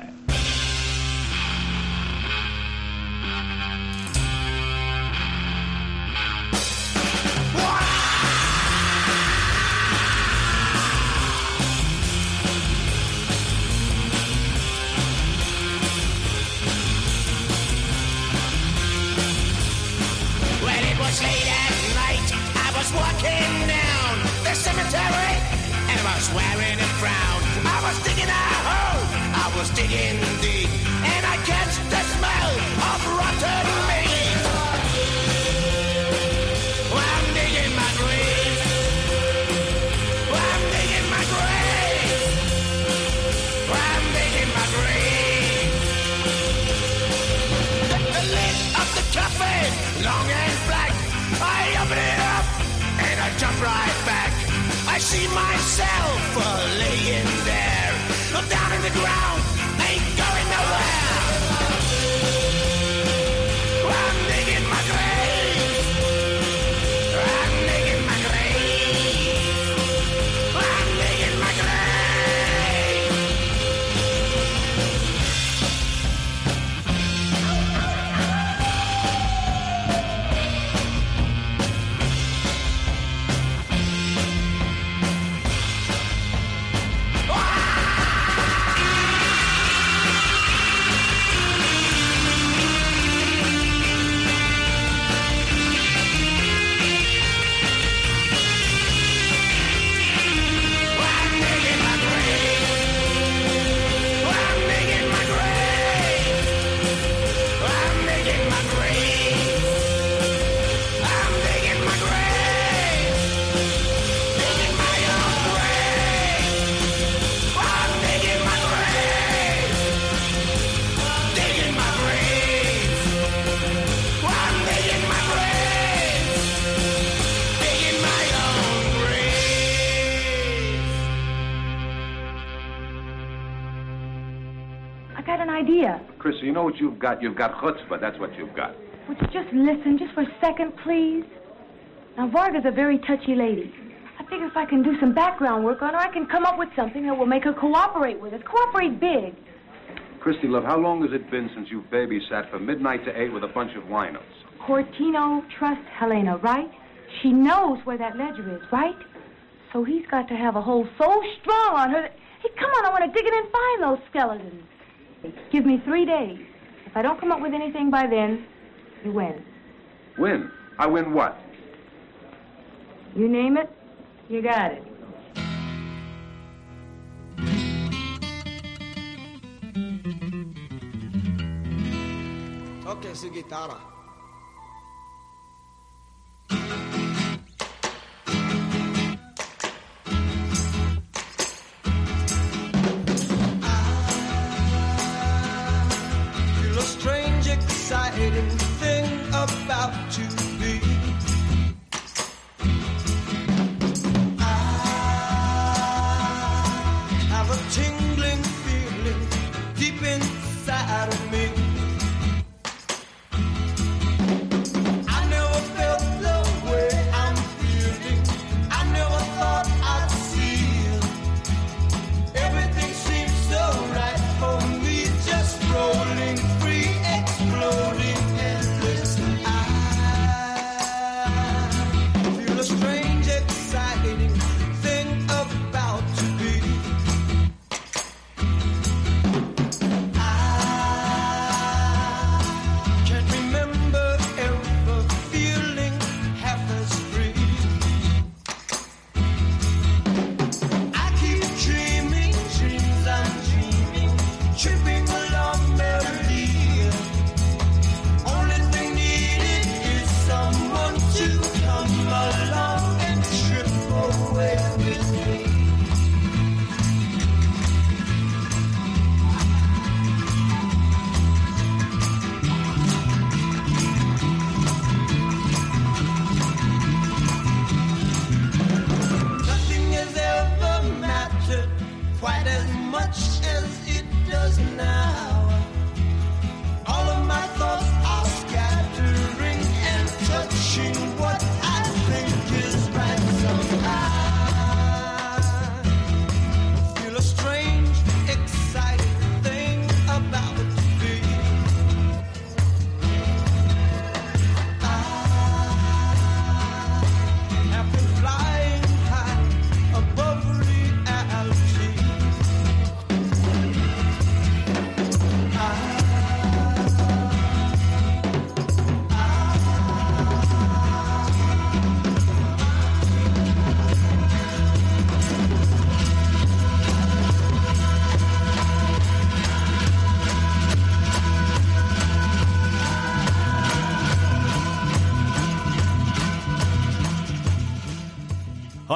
Myself know what you've got? You've got chutzpah. That's what you've got. Would you just listen just for a second, please? Now, Varga's a very touchy lady. I figure if I can do some background work on her, I can come up with something that will make her cooperate with us. Cooperate big. Christie, love, how long has it been since you babysat from midnight to eight with a bunch of winos? Cortino trusts Helena, right? She knows where that ledger is, right? So he's got to have a hold so strong on her that... Hey, come on, I want to dig in and find those skeletons. Give me three days. If I don't come up with anything by then, you win. Win? I win what? You name it, you got it. Toque su guitarra.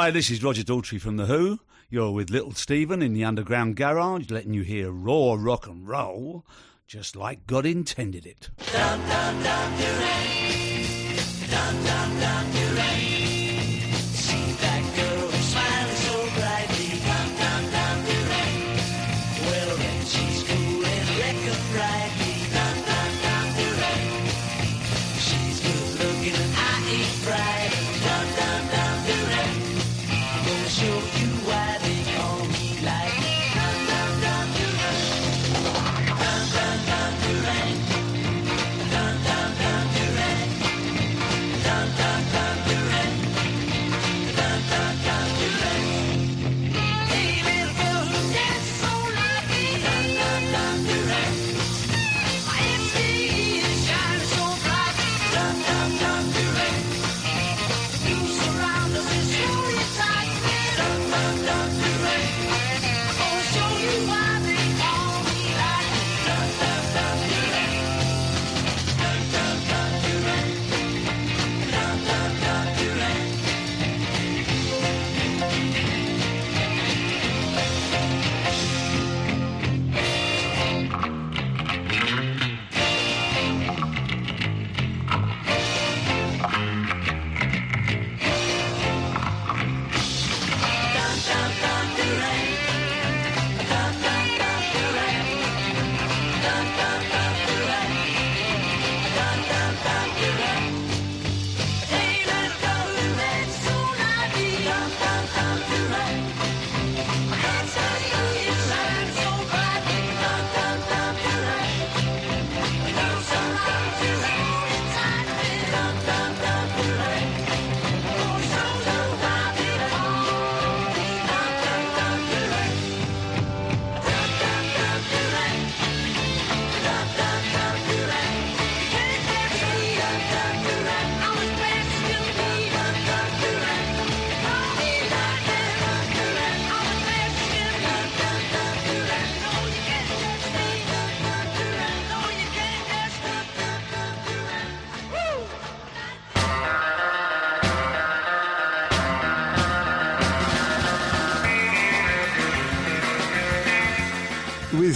Hi, this is Roger Daltrey from The Who. You're with Little Steven in the Underground Garage, letting you hear raw rock and roll, just like God intended it. Dum dum dum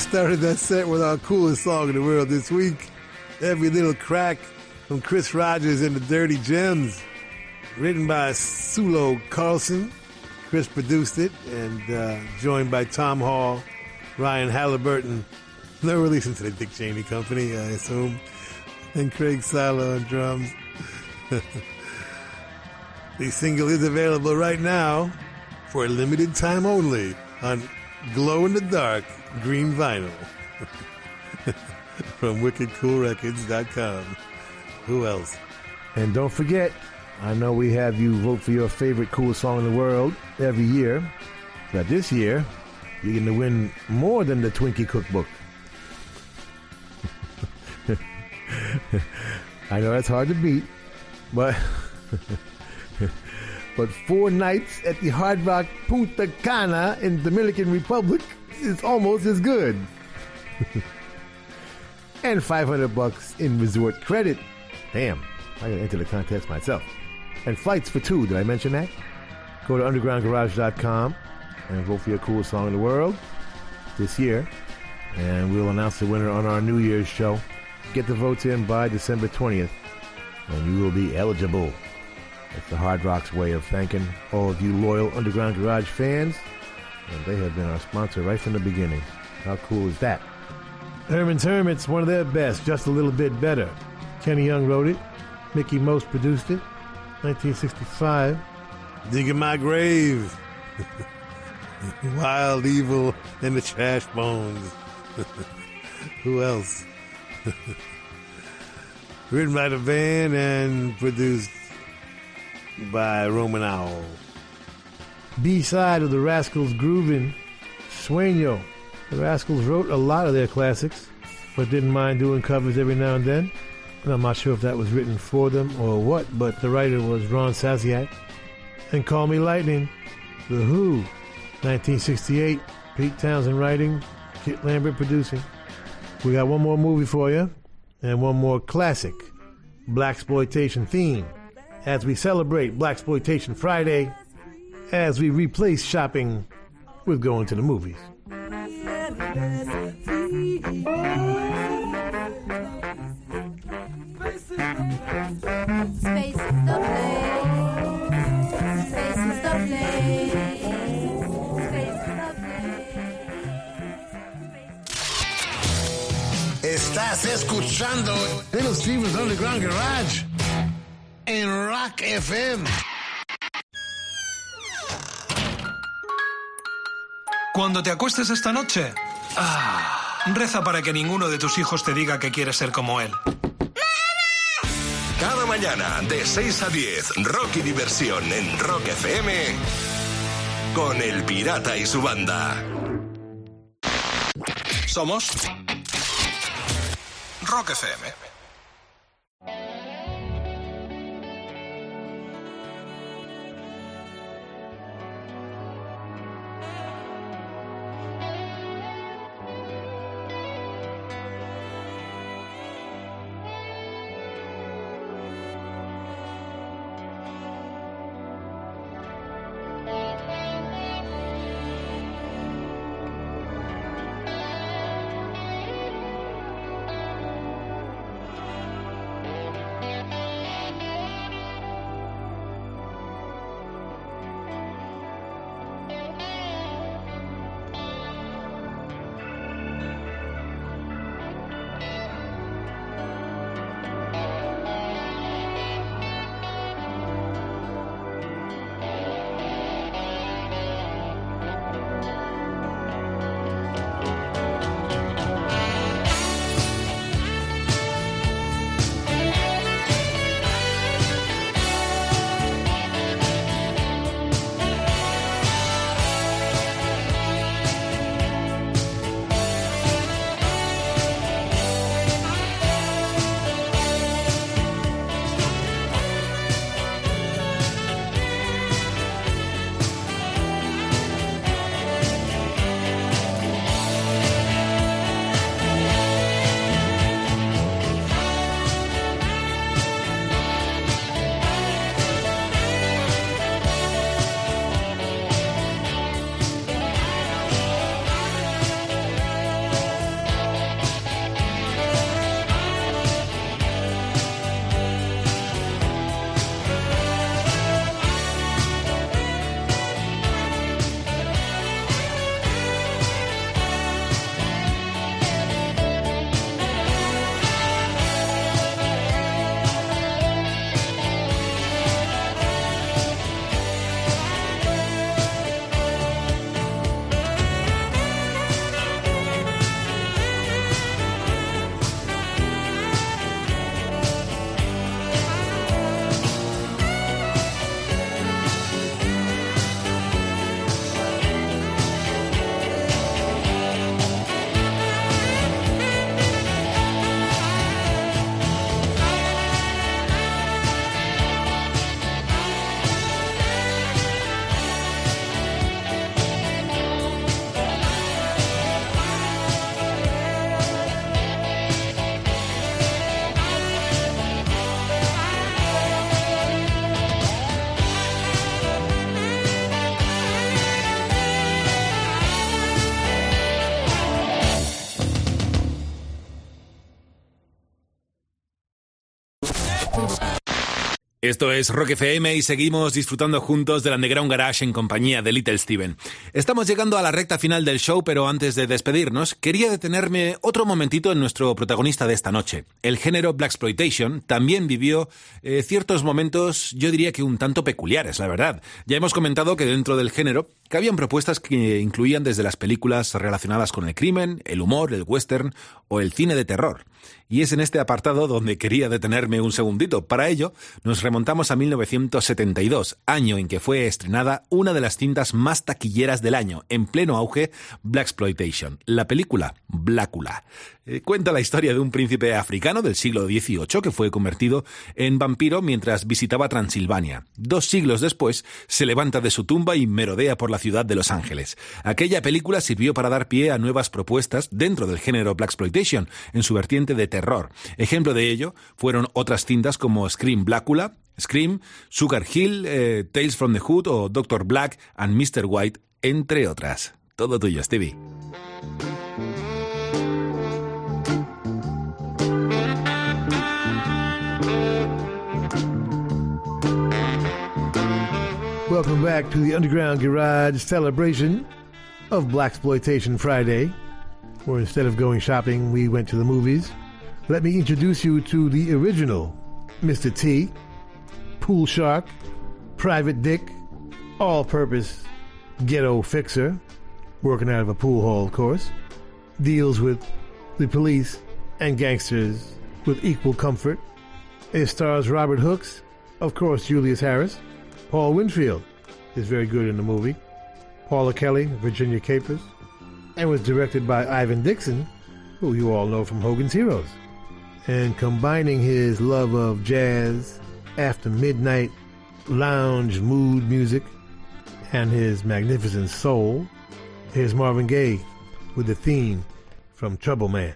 started that set with our coolest song in the world this week, Every Little Crack from Chris Rogers and the Dirty Gems, written by Sulo Carlson. Chris produced it and uh, joined by Tom Hall, Ryan Halliburton. They're releasing to the Dick Cheney Company, I assume, and Craig Silo on drums. (laughs) the single is available right now for a limited time only on glow in the dark green vinyl from wickedcoolrecords.com. Who else? And don't forget, I know we have you vote for your favorite coolest song in the world every year, but this year you're going to win more than the Twinkie Cookbook. (laughs) I know that's hard to beat, but (laughs) but four nights at the Hard Rock Punta Cana in the Dominican Republic is almost as good. (laughs) and 500 bucks in resort credit. Damn, I gotta enter the contest myself. And flights for two, did I mention that? Go to undergroundgarage.com and vote for your coolest song in the world this year. And we'll announce the winner on our New Year's show. Get the votes in by December 20th, and you will be eligible. It's the Hard Rock's way of thanking all of you loyal Underground Garage fans. And they have been our sponsor right from the beginning. How cool is that? Herman's Hermits, one of their best, just a little bit better. Kenny Young wrote it. Mickie Most produced it. 1965. Digging My Grave. (laughs) Wild Evel and the Trash Bones. (laughs) Who else? (laughs) Written by the band and produced by Roman Owl. B side of the Rascals Groovin', Sueño. The Rascals wrote a lot of their classics, but didn't mind doing covers every now and then. And I'm not sure if that was written for them or what, but the writer was Ron Sasiak. And Call Me Lightning, The Who, 1968, Pete Townshend writing, Kit Lambert producing. We got one more movie for you, and one more classic, Blaxploitation theme. As we celebrate Blaxploitation Friday, as we replace shopping with going to the movies. Space is the place. Space is the place. Space is the Estás escuchando Little Steven's Underground Garage en Rock FM. Cuando te acuestes esta noche, ah, reza para que ninguno de tus hijos te diga que quieres ser como él. Cada mañana de 6 a 10, Rock y Diversión en Rock FM con El Pirata y su banda. Somos Rock FM. Esto es Rock FM y seguimos disfrutando juntos del Underground Garage en compañía de Little Steven. Estamos llegando a la recta final del show, pero antes de despedirnos, quería detenerme otro momentito en nuestro protagonista de esta noche. El género Blaxploitation también vivió eh, ciertos momentos, yo diría que un tanto peculiares, la verdad. Ya hemos comentado que dentro del género cabían propuestas que incluían desde las películas relacionadas con el crimen, el humor, el western o el cine de terror. Y es en este apartado donde quería detenerme un segundito. Para ello, nos remontamos a 1972, año en que fue estrenada una de las cintas más taquilleras del año, en pleno auge, Blaxploitation, la película Blácula. Eh, cuenta la historia de un príncipe africano del siglo XVIII que fue convertido en vampiro mientras visitaba Transilvania. Dos siglos después, se levanta de su tumba y merodea por la ciudad de Los Ángeles. Aquella película sirvió para dar pie a nuevas propuestas dentro del género Blaxploitation, en su vertiente de terror. Ejemplo de ello fueron otras cintas como Scream Blácula, Scream, Sugar Hill, eh, Tales from the Hood o Doctor Black and Mr. White, entre otras. Todo tuyo, Stevie. Welcome back to the Underground Garage celebration of Blaxploitation Friday, where instead of going shopping, we went to the movies. Let me introduce you to the original Mr. T, Pool Shark, Private Dick, all purpose ghetto fixer, working out of a pool hall, of course, deals with the police and gangsters with equal comfort. It stars Robert Hooks, of course, Julius Harris, Paul Winfield is very good in the movie, Paula Kelly, Virginia Capers, and was directed by Ivan Dixon, who you all know from Hogan's Heroes. And combining his love of jazz, after midnight lounge mood music, and his magnificent soul, here's Marvin Gaye with the theme from Trouble Man.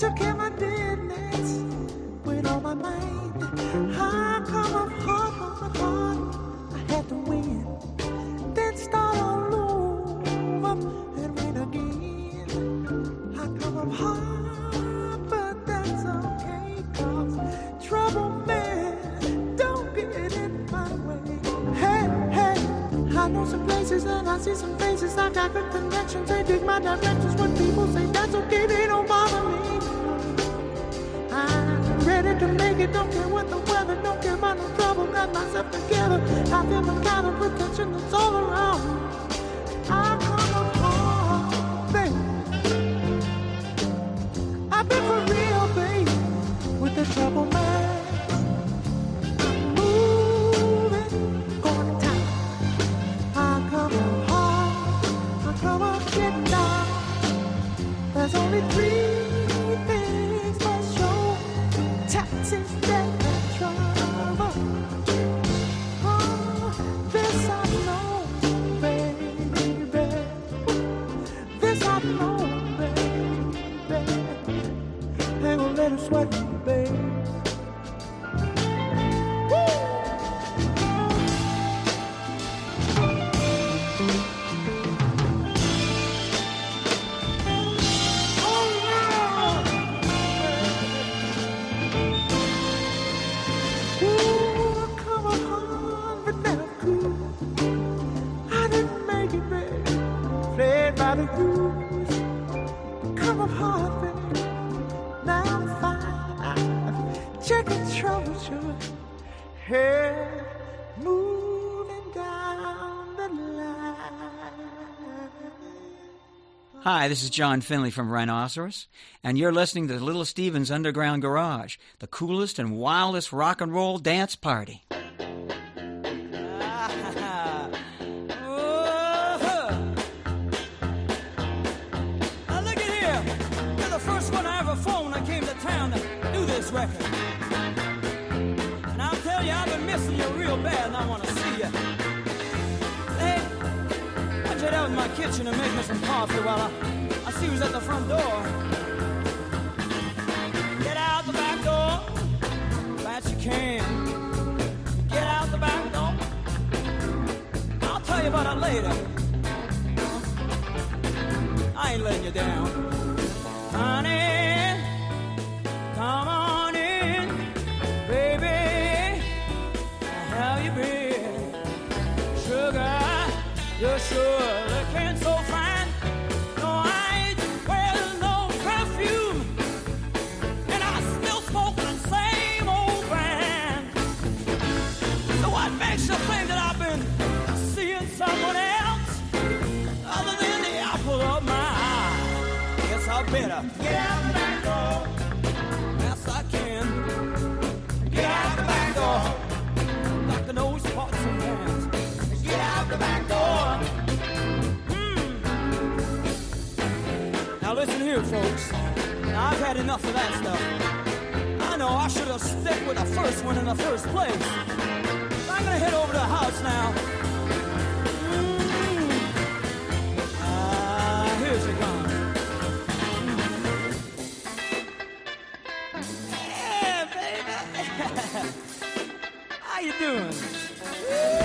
Took care of my business with all my might. I come up hard, hard, hard. I had to win, then start all over and win again. I come up hard, but that's okay, cause trouble man don't get in my way. Hey, hey, I know some places and I see some faces. I got good it, don't care what the weather, don't care about no trouble. Got myself together, I feel the kind of protection that's all Hi, this is John Finley from Rhinoceros, and you're listening to Little Steven's Underground Garage, the coolest and wildest rock and roll dance party. I know I should have stuck with the first one in the first place. I'm gonna head over to the house now. Ah, here she comes. Yeah, baby. (laughs) How you doing?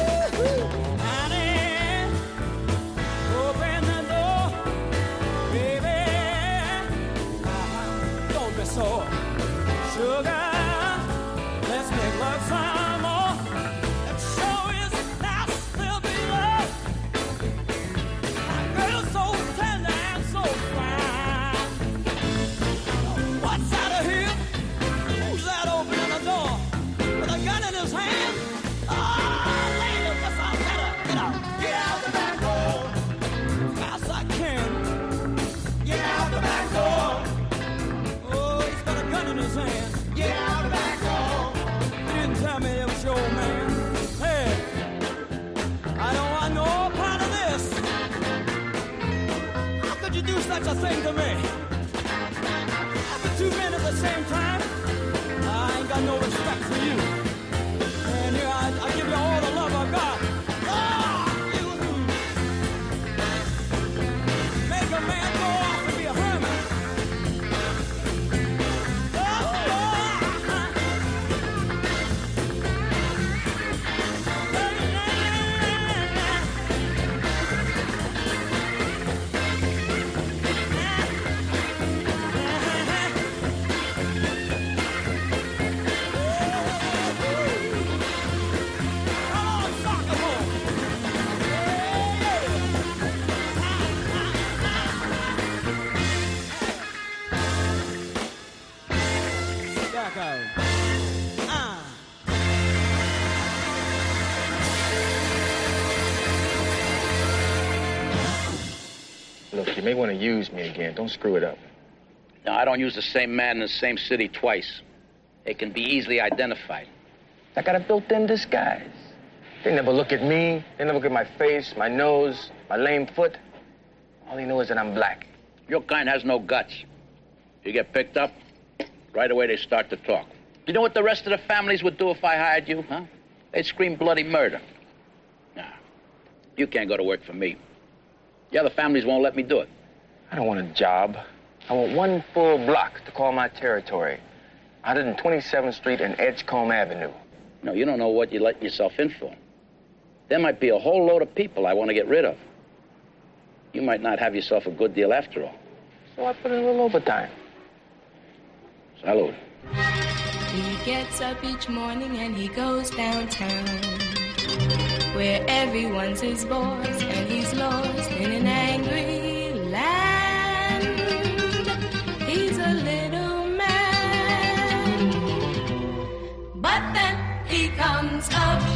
Such a thing to me? After two men at the same time, again. Don't screw it up. No, I don't use the same man in the same city twice. They can be easily identified. I got a built-in disguise. They never look at me. They never look at my face, my nose, my lame foot. All they know is that I'm black. Your kind has no guts. You get picked up, right away they start to talk. You know what the rest of the families would do if I hired you, huh? They'd scream bloody murder. Nah, you can't go to work for me. The other families won't let me do it. I don't want a job. I want one full block to call my territory. 127th Street and Edgecombe Avenue. No, you don't know what you're letting yourself in for. There might be a whole load of people I want to get rid of. You might not have yourself a good deal after all. So I put in a little overtime. Salud. He gets up each morning and he goes downtown, where everyone's his boss and he's lost in an angry but then he comes uptown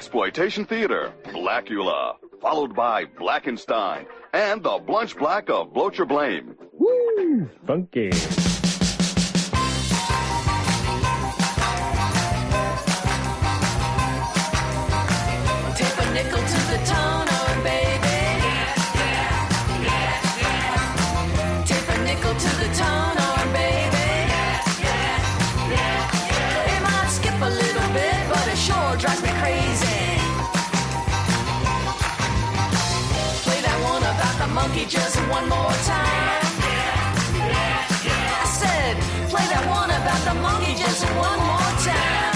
Exploitation Theater, Blacula, followed by Blackenstein, and the Blunch Black of Blocher Blame. Woo! Funky. me just one more time. I said, play that one about the monkey just one more time.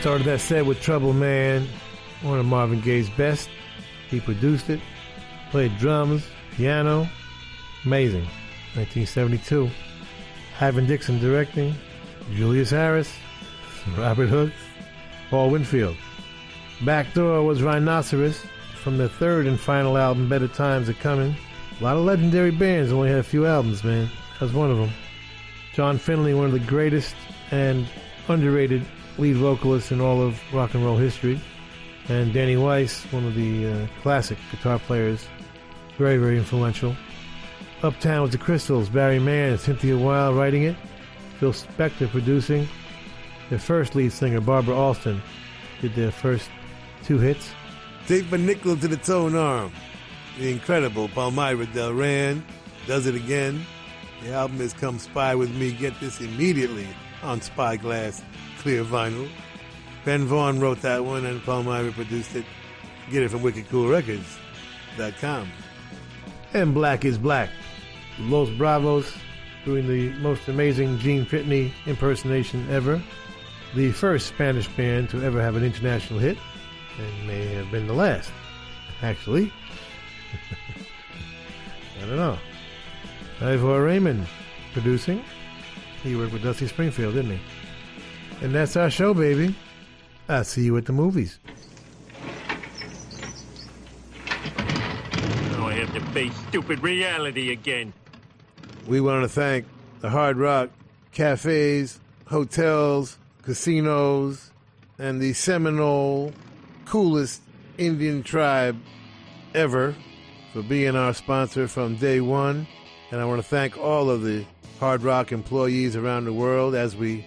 Started that set with Trouble Man, one of Marvin Gaye's best. He produced it, played drums, piano. Amazing. 1972. Ivan Dixon directing, Julius Harris, Robert Hook, Paul Winfield. Backdoor was Rhinoceros from the third and final album, Better Times Are Coming. A lot of legendary bands only had a few albums, man. That was one of them. John Finley, one of the greatest and underrated lead vocalists in all of rock and roll history. And Danny Weis, one of the uh, classic guitar players, very, very influential. Uptown was the Crystals, Barry Mann and Cynthia Weil writing it, Phil Spector producing. Their first lead singer, Barbara Alston, did their first two hits. Take a nickel to the tone arm. The incredible Palmyra Delran does it again. The album is Come Spy With Me. Get this immediately on Spyglass Clear Vinyl. Ben Vaughn wrote that one and Paul Palmyra produced it. Get it from WickedCoolRecords.com. And Black is Black. Los Bravos doing the most amazing Gene Pitney impersonation ever. The first Spanish band to ever have an international hit, and may have been the last, actually. (laughs) I don't know. Ivor Raymonde producing. He worked with Dusty Springfield, didn't he? And that's our show, baby. I'll see you at the movies. Now I have to face stupid reality again. We want to thank the Hard Rock cafes, hotels, casinos, and the Seminole coolest Indian tribe ever for being our sponsor from day one. And I want to thank all of the Hard Rock employees around the world as we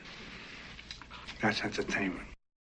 That's entertainment.